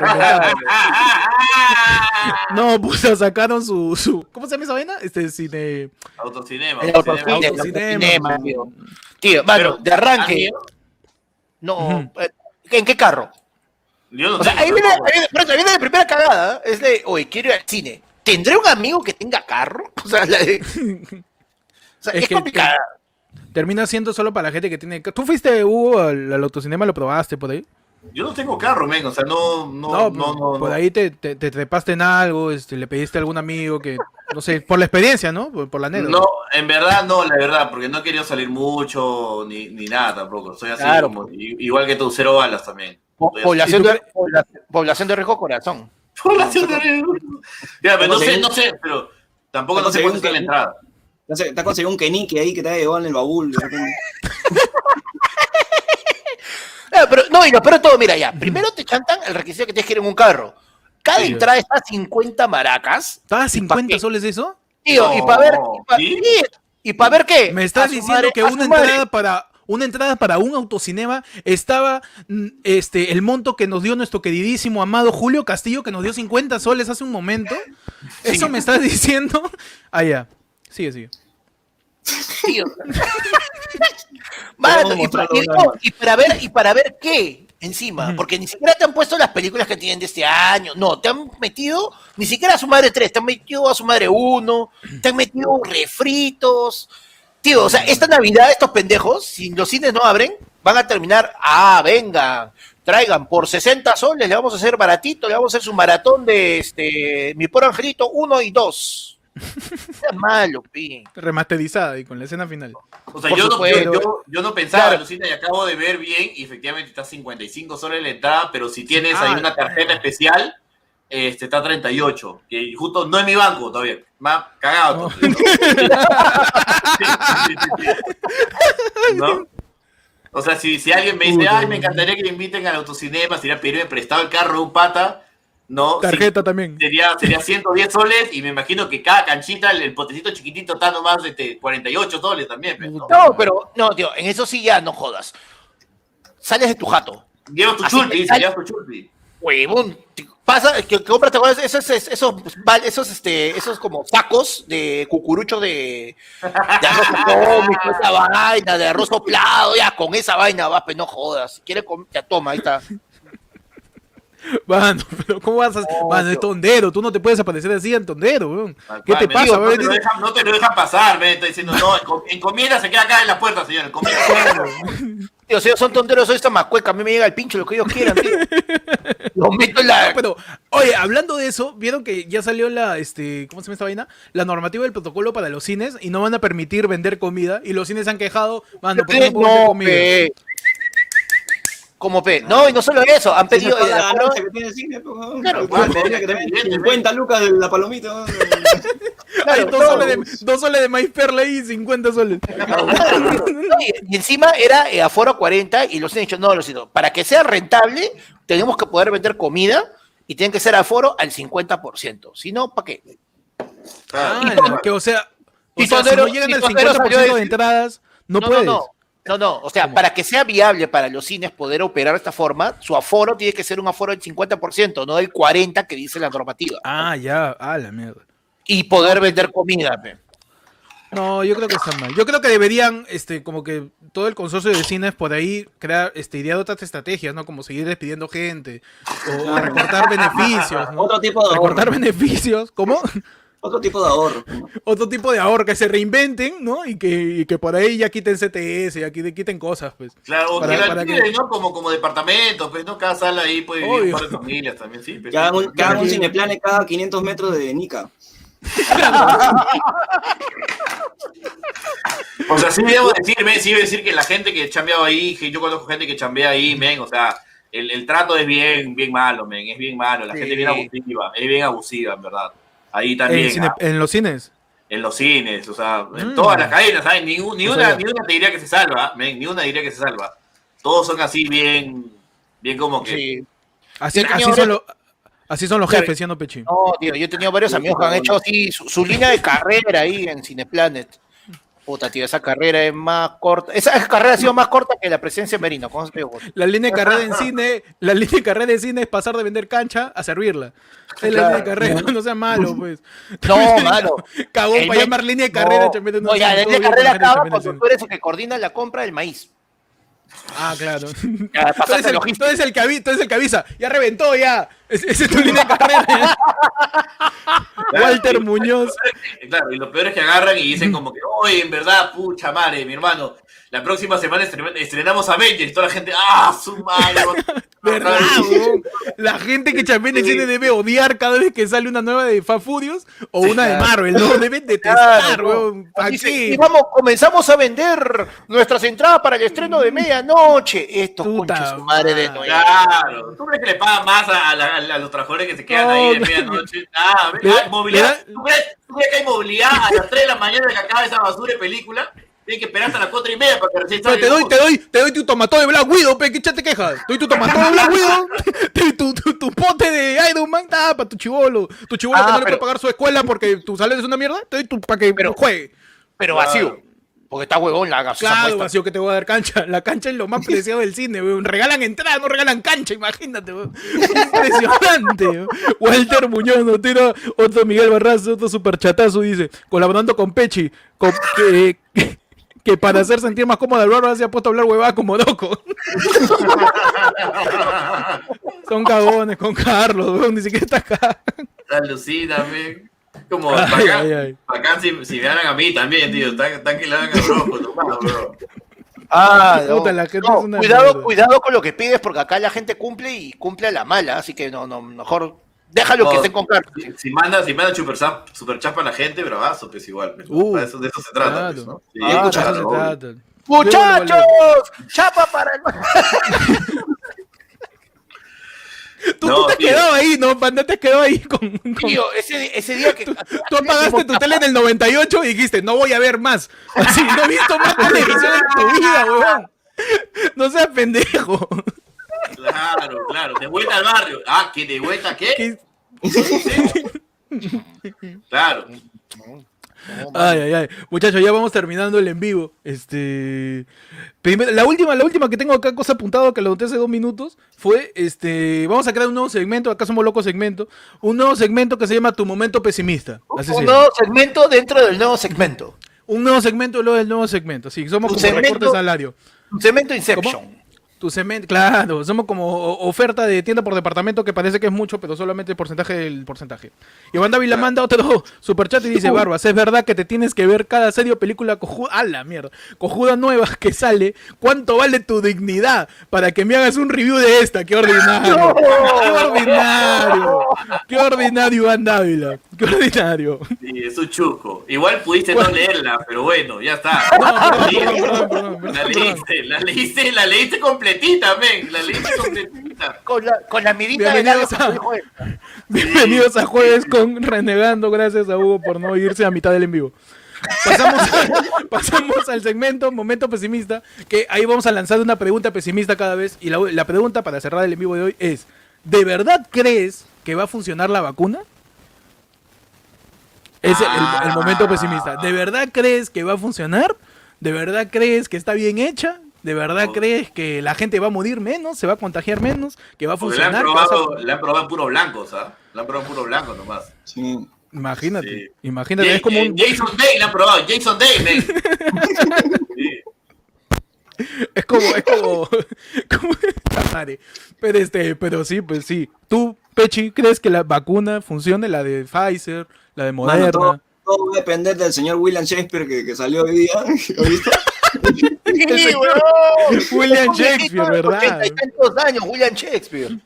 A: No, pues sacaron su, su. ¿Cómo se llama esa vaina? Este cine.
C: Autocinema. Autocinema.
A: Autocinema.
B: autocinema, tío. Tío, mano,
C: Pero,
B: de arranque. No, eh, ¿en qué carro?
C: Yo no
B: O sea, ahí viene, ahí viene- pero ahí viene la primera cagada. Es de, oye, quiero ir al cine. ¿Tendré un amigo que tenga carro? O sea, la de- o sea,
A: Es
B: es,
A: que-
B: complicada.
A: Termina siendo solo para la gente que tiene. ¿Tú fuiste, Hugo, al, al autocinema? ¿Lo probaste por ahí?
C: Yo no tengo carro, men. O sea, no, no,
A: No,
C: no, no.
A: por
C: no.
A: ahí te, te, te trepaste en algo, este, le pediste a algún amigo que. No sé, por la experiencia, ¿no? Por, por la anécdota.
C: No, en verdad no, la verdad, porque no he querido salir mucho ni, ni nada tampoco. Soy así
B: Claro.
C: como, igual que tú, cero balas también.
B: Población
A: ¿Y tú
B: de, pobla- población de riesgo corazón.
C: Población de riesgo. Ya, pero no sé, no sé, pero tampoco no sé cuánto está la entrada.
D: No sé, te has conseguido un Kenike ahí que te ha llevado en el baúl. de repente.
B: Ah, pero, no, y lo peor de todo, mira ya. Primero te chantan el requisito que tienes que ir en un carro. Cada
A: Sí.
B: entrada está a 50 maracas.
A: ¿Estaba a 50
B: qué?
A: soles eso?
B: Tío, y para ver. Y pa-
C: ¿Sí?
B: y- y para ver qué.
A: Me estás diciendo
B: madre-
A: que una
B: madre.
A: entrada para una entrada para un autocinema estaba mm, este, el monto que nos dio nuestro queridísimo amado Julio Castillo, que nos dio 50 soles hace un momento. ¿Eso me estás diciendo? Ah, ya. Sigue, sigue.
B: Tío. Mano,
D: Vamos a
B: y, para,
D: mostrarlo
B: y-
D: nada
B: no, y para ver, y para ver qué encima, porque ni siquiera te han puesto las películas que tienen de este año, no, te han metido ni siquiera a su madre 3, te han metido a su madre 1, te han metido refritos. Tío, o sea, esta Navidad estos pendejos, si los cines no abren, van a terminar, ah, venga, traigan por 60 soles, le vamos a hacer baratito, le vamos a hacer su maratón de este Mi Por Angelito 1 y 2. Es malo, pi.
A: Remasterizada y con la escena final.
C: O sea, yo no,
B: supuesto.
C: yo, yo- yo no pensaba,
B: Claro.
C: Lucina, y acabo de ver bien, y efectivamente está 55 soles la entrada, pero si tienes
A: Ah,
C: ahí una tarjeta especial, este está 38. Que justo no es mi banco todavía. Más cagado. O sea, si, si alguien me dice,
A: Puta,
C: ay, me encantaría que me inviten al autocinema, sería pedirme prestado el carro de un pata, ¿no? Sí,
A: Tarjeta también.
C: sería, sería 110 soles y me imagino que cada canchita, el, el potecito chiquitito está nomás de 48 soles también. pues, ¿no?
B: No, pero, no, tío, en eso sí ya no jodas. Sales de tu jato.
C: Llevas tu chulpi, llevas tu chulpi.
B: Huevón, pasa, que, que compras, ¿te acuerdas? Esos, esos, esos, val- esos, este, esos como sacos de cucurucho de, de arroz atómico, esa vaina, de arroz soplado, ya, con esa vaina vas, pero no jodas. Si quieres comer, ya toma, ahí está.
A: Mano, pero ¿cómo vas a.?
B: No,
A: Mano, es tondero, tú no te puedes aparecer así en tondero, weón. ¿Qué te pasa?
C: digo, no, te dejan, no te lo dejan pasar, me está diciendo, no, en, com- en comida se queda acá en la puerta, señor. En comida
B: Tío, si ellos son tonteros, soy esta macueca, a mí me llega el pincho, lo que ellos quieran, tío. Lo meto en la...
A: Pero, oye, hablando de eso, vieron que ya salió la, este, ¿cómo se llama esta vaina? La normativa del protocolo para los cines y no van a permitir vender comida y los cines se han quejado, mano, ¿por qué no
B: No,
A: comida?
B: pe. Como pe. No, y no solo eso, han pedido...
D: La que tiene cine, pues.
B: Claro,
D: que también,
C: evidentemente.
D: 50 lucas de la palomita.
B: claro,
A: dos, soles de, dos soles de maíz perla y 50 soles.
B: Y, encima era eh, aforo 40 y los han dicho, no, los para que sea rentable tenemos que poder vender comida y tienen que ser aforo al 50%. Si no, ¿para qué?
A: Ah, que o sea, o
B: y
A: sea, si no llegan al
B: Tondero
A: 50%
B: salió a
A: de entradas, no,
B: no,
A: puedes.
B: no, no, no, o sea,
A: ¿Cómo?
B: para que sea viable para los cines poder operar de esta forma, su aforo tiene que ser un aforo del 50%, no del 40% que dice la normativa.
A: Ah, ya, ah, la mierda.
B: Y poder vender comida. pe.
A: No, yo creo que está mal. Yo creo que deberían, este, como que todo el consorcio de cines por ahí crear, este, idear otras estrategias, ¿no? Como seguir despidiendo gente o recortar beneficios, ¿no?
D: Otro tipo de.
A: Recortar beneficios, ¿cómo?
D: Otro tipo de ahorro.
A: Otro tipo de ahorro, que se reinventen, ¿no? Y que, y que por ahí ya quiten CTS, ya quiten, quiten cosas, pues.
C: Claro, o
A: Para-
C: que la
A: para que-
C: alquilen, ¿no? Como, como departamentos, pues, ¿no? Cada sala ahí puede vivir
A: Obvio.
C: un par de familias también, sí. pues,
D: Que hagan
C: sí.
D: un, hagan un cineplane cada 500 metros de Nica.
C: O sea, sí debo decir, men, sí debo decir que la gente que chambeaba ahí, que yo conozco gente que chambea ahí, men, o sea, el, el trato es bien, bien malo, men, es bien malo, la
B: Sí.
C: gente es bien abusiva, es bien abusiva, en verdad. Ahí también,
A: En, cine-
C: ah,
A: en los cines.
C: en los cines, o sea, en
A: Mm.
C: todas las cadenas, ¿sabes? Ni, un- ni
A: No
C: una, ni una te diría que se salva, men, ni una diría que se salva. Todos son así bien, bien como que...
B: Sí.
A: Así, así, son, los así son los jefes, siendo Pechi.
B: No, tío, yo he tenido varios amigos que han hecho así su, su línea de carrera ahí en Cineplanet. Puta, tío, esa carrera es más corta. Esa carrera ha sido más corta que la presencia de Merino. ¿Cómo se?
A: La línea de carrera en cine, la línea de carrera de cine es pasar de vender cancha a servirla. Es la línea de carrera, no sea malo, pues.
B: No, mano.
A: Cagó
B: El
A: para llamar línea de carrera.
B: No,
A: en
B: no, ya,
A: cine,
B: la línea de carrera acaba
A: en
B: cuando tú eres el que coordina la compra del maíz.
A: Ah, claro.
B: Ya,
A: Tú eres, el, tú eres el que avi- tú eres el que avisa. Ya reventó, ya. Es- Esa es tu línea de carrera. Walter Muñoz.
C: Claro, y lo peor es que agarran y dicen como que, oye, en verdad, pucha madre, mi hermano, la próxima semana estre- estrenamos Avengers, y toda la gente, ah, su madre.
A: ¿Verdad? La gente que en el cine debe odiar cada vez que sale una nueva de Fast Furious o una de Marvel, ¿no? Deben detestar,
B: Claro,
A: weón.
B: Y vamos, comenzamos a vender nuestras entradas para el estreno de medianoche. Estos
A: Puta
B: conchas su madre de. Noé.
C: Claro, ¿tú crees que le pagan más a, la- a los trabajadores que se quedan
A: No,
C: ahí
A: no.
C: medianoche? Ah,
A: Le da-
C: hay movilidad.
A: le da-
C: ¿Tú crees, tú crees que hay movilidad a las 3 de la mañana que acaba esa basura de película? Tienen que esperar hasta las 4 y media para que recién salga
A: te doy, te doy, te doy tu tomatón de Black Widow, pe, ¿qué te quejas? Te doy tu tomatón de Black Widow, te doy tu, tu, tu pote de Iron Man, ah, para tu chivolo, tu chivolo
B: Ah,
A: que no le
B: pero-
A: puede pagar su escuela porque tu salario es una mierda, te doy tu para que
B: Pero-
A: juegue.
B: Pero vacío. Porque está huevón la gaseosa
A: Claro,
B: puesta.
A: vacío que te voy a dar cancha. La cancha es lo más preciado del cine, weón. Regalan entrada, no regalan cancha, imagínate, weón. Impresionante. weón. Walter Muñoz nos tira otro Miguel Barrazo, otro superchatazo, dice, colaborando con Pechi, con- que, que, para hacer sentir más cómodo al barba se ha puesto a hablar huevada como loco. Son cagones con Carlos, weón, ni siquiera está acá.
C: Alucina, men. Como
A: Ay,
C: bacán,
A: ay, ay.
C: bacán si, si me hagan a mí también, tío. Tan, tan que le hagan a Broco, nomás, bro.
B: Ah, no.
A: Puta, la gente
B: No,
A: es una
B: cuidado,
A: mierda.
B: cuidado con lo que pides porque acá la gente cumple y cumple a la mala, así que no, no, mejor déjalo que
C: No,
B: estén con Carlos.
C: Si, si manda, si manda super, chapa a la gente, bravazo, pues igual. pues.
A: Uh,
C: de eso se trata,
A: claro.
C: pues, ¿no? Sí,
B: Ah,
C: claro,
A: se trata.
B: ¡Muchachos! ¡Chapa para el...
A: Tú,
C: No,
A: tú te has quedado ahí, ¿no? Panda te has quedado ahí con... con-
B: Tío, ese, ese día que...
A: Tú apagaste tu tele en el 98 y dijiste, no voy a ver más. Así, no he visto más televisión en tu vida, weón. No seas pendejo.
C: Claro, claro. De vuelta al barrio. Ah, ¿que de vuelta qué?
A: ¿Qué?
C: Claro.
A: Ay, ay, ay. Muchachos, ya vamos terminando el en vivo. Este. primero- la última, la última que tengo acá, cosa apuntado que lo noté hace dos minutos, fue este. Vamos a crear un nuevo segmento, acá somos locos segmento. Un nuevo segmento que se llama Tu Momento Pesimista. Así
B: Un nuevo segmento dentro del nuevo segmento.
A: Un nuevo segmento luego del nuevo segmento. Sí, somos
B: Un
A: como
B: segmento-
A: recorte de salario.
B: Un segmento Inception.
A: Tu cemento, claro, somos como oferta de tienda por departamento que parece que es mucho, pero solamente el porcentaje del porcentaje. Iván Dávila manda otro superchat y dice, Barbas, es verdad que te tienes que ver cada serie o película cojuda, a la mierda, cojuda nueva que sale, ¿cuánto vale tu dignidad para que me hagas un review de esta? ¡Qué ordinario! ¡Qué ordinario! ¡Qué ordinario Iván Dávila! ¡Qué ordinario!
C: Sí, es un chuco. Igual pudiste no leerla, pero bueno, ya está.
A: No, perdón,
C: Sí,
A: perdón, perdón, perdón,
C: La leíste, la leíste, la leíste completita, men. La leíste completita.
B: Con la, con la mirita de
A: Bienvenidos
B: largo,
A: a-. Bienvenidos a Jueves con Renegando. Gracias a Hugo por no irse a mitad del en vivo. Pasamos, pasamos al segmento Momento Pesimista, que ahí vamos a lanzar una pregunta pesimista cada vez. Y la, la pregunta para cerrar el en vivo de hoy es, ¿de verdad crees que va a funcionar la vacuna? Es el, el- el momento pesimista. ¿De verdad crees que va a funcionar? ¿De verdad crees que está bien hecha? ¿De verdad crees que la gente va a morir menos? ¿Se va a contagiar menos? ¿Que va a
C: han
A: funcionar? ¿Que vas a-
C: probado, la han probado en puro blanco, ¿sabes? La han probado en puro blanco nomás.
D: Sí.
A: Imagínate,
C: Sí.
A: imagínate, es como un,
C: Jason Day la han probado, Jason Day, men. Sí.
A: es como, es como, como esta madre. Pero este, pero sí, pues sí. ¿Tú, Pechi, crees que la vacuna funcione? La de Pfizer, la de
D: Mano,
A: Moderna.
D: todo, todo va a depender del señor William Shakespeare que, que salió hoy día. ¿Oíste?
B: Sí.
A: William Shakespeare, ¿verdad?
B: ochenta y tantos años, William Shakespeare.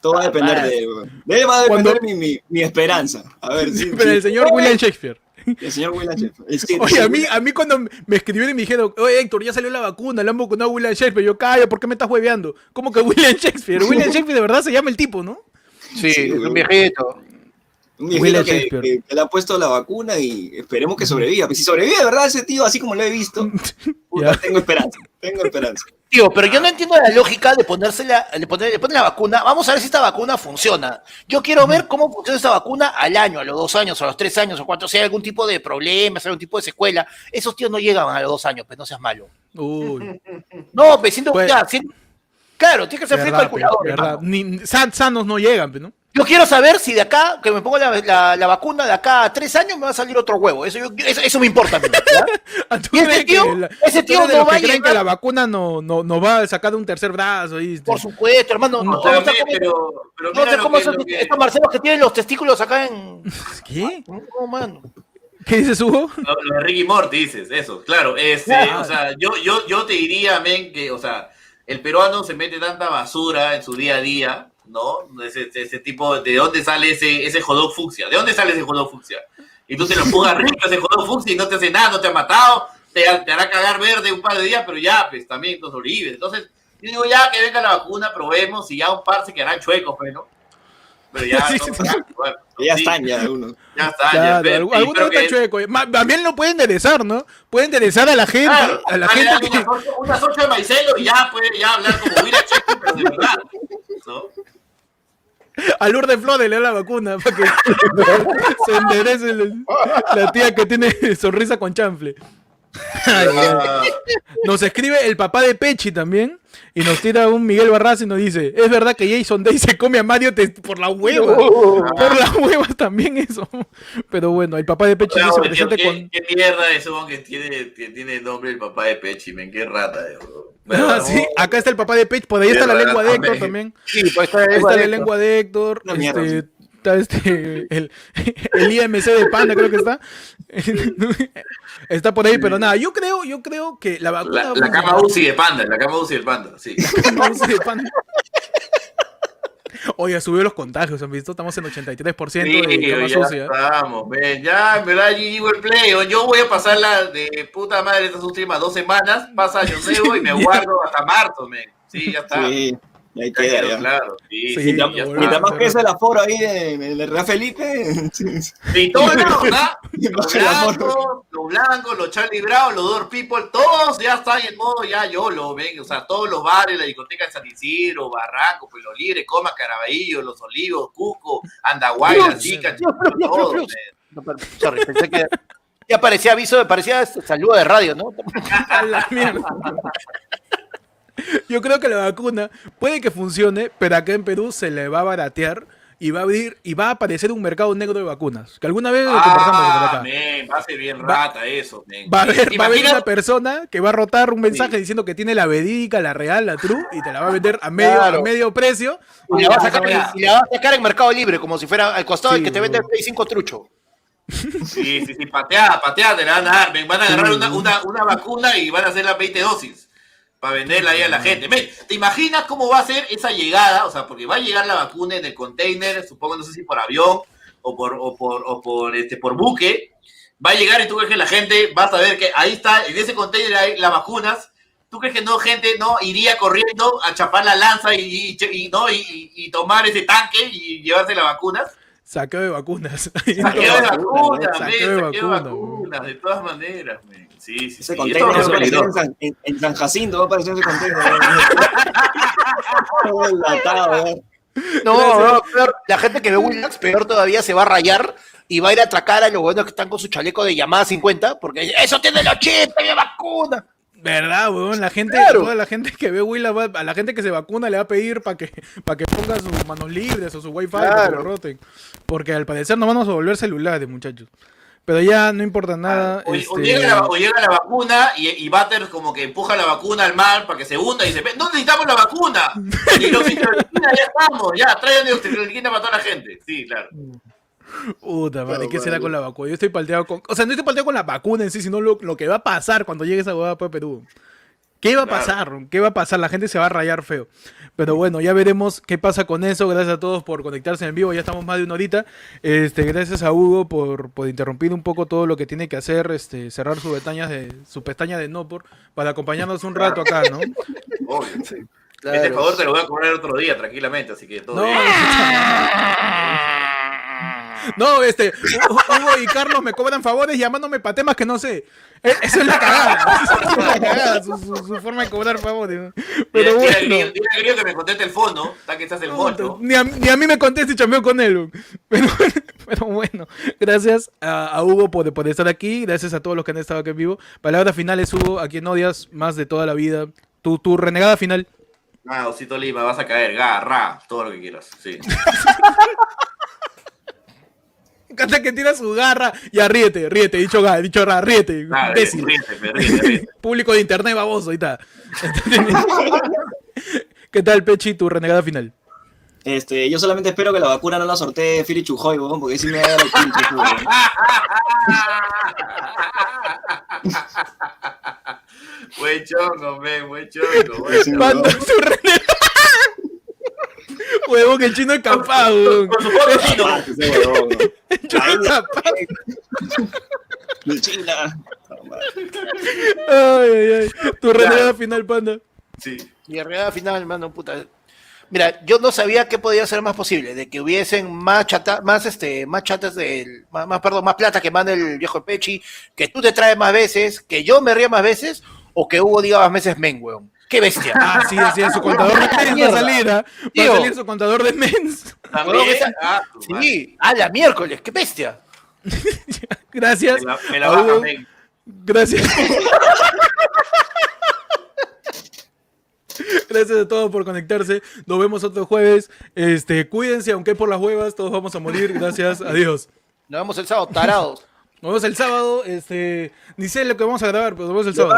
D: Todo va a depender de él. De él va a depender mi, mi, mi esperanza. A ver, sí,
A: Pero
D: sí.
A: el señor William Shakespeare.
D: El señor William Shakespeare.
A: Oye, a mí, a mí cuando me escribieron y me dijeron, oye Héctor, ya salió la vacuna, le han vacunado a William Shakespeare. Yo, calla, ¿por qué me estás hueveando? ¿Cómo que William Shakespeare? William Shakespeare de verdad se llama el tipo, ¿no?
B: Sí,
D: Sí,
B: es un viejito.
D: Un viejito que,
A: Shakespeare.
D: que- que le ha puesto la vacuna y esperemos que sobreviva. Pues si sobrevive de verdad ese tío, así como lo he visto, puta, tengo esperanza. Tengo esperanza.
B: Tío, pero yo no entiendo la lógica de ponérsela, de poner, de poner la vacuna. Vamos a ver si esta vacuna funciona. Yo quiero ver cómo funciona esta vacuna al año, a los dos años, a los tres años, o cuánto, si hay algún tipo de problema, si hay algún tipo de secuela. Esos tíos no llegan a los dos años, pues no seas malo.
A: Uy,
B: No, pues siento,
A: Pues-
B: ya, siento- claro, tiene que ser frío calculador.
A: pe, verdad.
B: hermano.
A: Ni, san- sanos no llegan, pe, ¿no?
B: Yo quiero saber si de acá, que me pongo la, la- la vacuna de acá a tres años, me va a salir otro huevo. Eso, yo- eso, eso me importa a mí. ¿ya?
A: Ah, ¿tú
B: ¿Y ese tío?
A: la-
B: Ese tío no va
A: que
B: a
A: creen que
B: llegar-
A: la vacuna no, no, no va a sacar de un tercer brazo? ¿viste?
B: Por supuesto, hermano.
A: No,
B: sé cómo-
C: pero, pero
B: no
C: mira
B: sé
C: lo
B: cómo
C: que-
B: son
C: que-
B: estos marcelos que tienen los testículos acá en.
A: ¿Qué?
B: No, mano.
A: ¿Qué dices, Hugo?
C: Lo, lo de Ricky Morty dices, eso, claro. Este,
A: Ah.
C: o sea, yo, yo, yo te diría, men, que, o sea, el peruano se mete tanta basura en su día a día, ¿no? Ese, ese tipo, ¿de dónde sale ese, ese jodó fucsia? ¿De dónde sale ese jodó fucsia? Y tú te lo pongas rico ese jodó fucsia y no te hace nada, no te ha matado, te, te hará cagar verde un par de días, pero ya, pues también nos sobrevives. Entonces, yo digo, ya que venga la vacuna, probemos y ya un par se quedarán chuecos, pues, ¿no? Pero ya,
A: Sí,
C: no,
A: sí,
C: ya, bueno,
D: Ya
C: sí,
D: están ya uno.
C: Ya está, ya,
A: Claro,
C: pero-
A: algún-
C: y
A: alguno
C: creo
A: está
C: que-
A: chueco. Ma- También lo puede enderezar, ¿no? Puede enderezar a la gente,
C: Claro,
A: a la gente que...
C: unas ocho- unas ocho de maicelo y ya puede ya hablar como William Shakespeare, pero de verdad. ¿No?
A: A Lourdes Flores le da la vacuna para que se enderece el- la tía que tiene sonrisa con chanfle. Nos escribe el papá de Pechi también. Y nos tira un Miguel Barras y nos dice: Es verdad que Jason Day se come a Mario te- por la hueva. Por las huevas también eso. Pero bueno, el papá de Pechi
C: no,
A: dice
C: tío,
A: presente
C: ¿qué,
A: con.
C: qué mierda eso que tiene, que tiene el nombre del papá de Pechi, men, qué rata. eh.
A: Ah, sí, acá está el papá de Pechi, por ahí está la lengua de Héctor también.
B: Sí, pues está
A: Ahí
B: el
A: está la lengua de Héctor. Este,
D: sí.
A: Está este, el, el IMC de Panda, creo que está. está por ahí, pero nada, yo creo, yo creo que la vacuna.
C: La, la cama UCI de panda, la cama UCI del panda, sí.
A: cama UCI de Panda. Oye, subió los contagios, ¿han visto? Estamos en 83%
C: Sí,
A: de cama
C: ya
A: sucia.
C: estamos. Ya, en verdad, GG World Play. Yo voy a pasarla de puta madre estas últimas dos semanas. Pasa año nuevo y me guardo hasta marzo, men. Sí, ya está.
D: Sí, ahí
C: Ya
D: queda
C: quedó
D: ya.
C: claro. Sí,
A: Sí, ya,
C: ya está.
D: el aforo ahí de, de Real Felipe. sí, sí.
C: Y todo lado, ¿verdad? Los blancos, los blancos, los Charlie Brown, los Door People, todos ya están en modo ya YOLO, ven, o sea, todos los bares, la discoteca de San Isidro, Barranco, Pueblo Libre, Coma, Caraballo, Los Olivos, Cusco, Andahuay, las chicas, todos,
B: pero- sorry, pensé que ya parecía aviso, parecía saludo de radio, ¿no?
A: A la mierda. Yo creo que la vacuna puede que funcione, pero acá en Perú se le va a baratear y va a abrir y va a aparecer un mercado negro de vacunas. Que alguna vez lo conversamos por
C: Ah, men, va a ser bien
A: Va-
C: rata eso, men.
A: Va a haber,
C: ¿Te
A: va a haber una persona que va a rotar un mensaje
C: Sí.
A: diciendo que tiene la verídica, la real, la true, y te la va a vender a medio,
B: Claro.
A: a medio precio.
B: Y la, va a sacar,
C: ya.
B: y la va a sacar en Mercado Libre, como si fuera al costado
A: Sí,
B: el que te vende el
A: bro.
B: Play 5 trucho.
C: Sí, sí, sí, pateada, pateada te la van a dar. Van a agarrar una, una, una vacuna y van a hacer las 20 dosis para venderla ahí a la gente. Men, ¿te imaginas cómo va a ser esa llegada? O sea, porque va a llegar la vacuna en el container, supongo, no sé si por avión o por, o por, o por, este, por buque. Va a llegar y tú crees que la gente va a saber que ahí está, en ese container hay las vacunas. ¿Tú crees que no gente no iría corriendo a chapar la lanza y, y- y- no, y, y- tomar ese tanque y llevarse las vacunas?
A: Saqueo de vacunas.
C: Saqueo de vacunas, saqueo de
A: vacuna,
C: vacunas, de todas maneras, men. Sí, sí,
D: Ese
C: sí.
D: container en. San, en, en San Jacinto, va a aparecer ese container. Enlatado, ¿eh?
B: No, no, peor, la gente que ve Willax, peor todavía, se va a rayar y va a ir a atracar a los buenos que están con su chaleco de llamada 50, porque eso tiene los chips, tiene vacuna.
A: ¿Verdad, weón? La gente,
B: Claro.
A: toda la gente que ve Willa, a la gente que se vacuna le va a pedir para que, para que ponga sus manos libres o su wifi para que
B: Claro.
A: lo roten. Porque al parecer no vamos a volver celulares, muchachos. Pero ya no importa nada.
C: O, o
A: este,
C: llega la, o llega la vacuna y, y Butters como que empuja la vacuna al mar para que se hunda y dice, "Ve, no necesitamos la vacuna. Y los ya estamos, ya, traigan hidroxiclina para toda la gente. Sí, claro.
A: Puta madre,
D: Claro,
A: ¿qué será con la vacuna? Yo estoy palteado con. O sea, no estoy palteado con la vacuna en sí, sino lo, lo que va a pasar cuando llegue esa huevada a Perú. ¿Qué va a
C: Claro.
A: pasar? ¿Qué va a pasar? La gente se va a rayar feo. Pero bueno, ya veremos qué pasa con eso. Gracias a todos por conectarse en vivo. Ya estamos más de una horita. Este, gracias a Hugo por, por interrumpir un poco todo lo que tiene que hacer, este, cerrar sus pestañas de, su pestaña de no por, para acompañarnos un rato acá, ¿no?
C: Obvio. Este favor te lo voy a cobrar otro día, tranquilamente, así que todo
A: No,
C: bien.
A: no, este, Hu- Hugo y Carlos me cobran favores llamándome para temas que no sé. E- Eso es la cagada. Eso es la cagada, su, su- su forma de cobrar favores. Pero bueno.
C: dile- dile a Grillo que me conteste el fondo, está que estás el fondo.
A: Ni a, ni a mí me conteste y chambeo con él. Pero, pero bueno, gracias a, a Hugo por, por estar aquí. Gracias a todos los que han estado aquí en vivo. Palabras finales, Hugo, a quien odias más de toda la vida. Tu, tu renegada final.
C: Ah, Osito Lima, vas a caer, ga, ra, todo lo que quieras. Sí.
A: Me encanta que tira su garra. Ya ríete, ríete, dicho ga, dicho ra, ríete.
C: Ah,
A: imbécil.
C: ríete, ríete, ríete.
A: Público de internet baboso, ahí está. ¿Qué tal, Pechi, tu renegada final?
D: Este, yo solamente espero que la vacuna no la sortee Firi Chujoy, weón, porque si me da la pinche.
C: Buen chongo, men, buen chongo. buen chongo.
A: Manda tu renegada. Huevón, el chino escapado, huevón.
C: Con su foto chino.
D: Ah, weón.
A: El chino escapado.
D: China.
A: Ay, ay, ay. Tu renegada final, panda.
C: Sí.
B: Realidad, al final, mano, puta. Mira, yo no sabía qué podía ser más posible, de que hubiesen más chata, más este, más chatas del, más, más, perdón, más plata que manda el viejo Pechi, que tú te traes más veces, que yo me ría más veces, o que Hugo diga más veces men, weón. Qué bestia.
A: Ah, sí, decía su contador de mens va a salir, ¿ah? Va a salir su contador de mens.
C: También. Ah.
B: Sí, a la miércoles, qué bestia.
A: Gracias.
C: Me la, me la
A: a
C: baja, men.
A: Gracias. Gracias a todos por conectarse. Nos vemos otro jueves. Este, cuídense, aunque es por las huevas, todos vamos a morir. Gracias, adiós.
B: Nos vemos el sábado, tarados.
A: Nos vemos el sábado. Este, ni sé lo que vamos a grabar, pero nos vemos el sábado.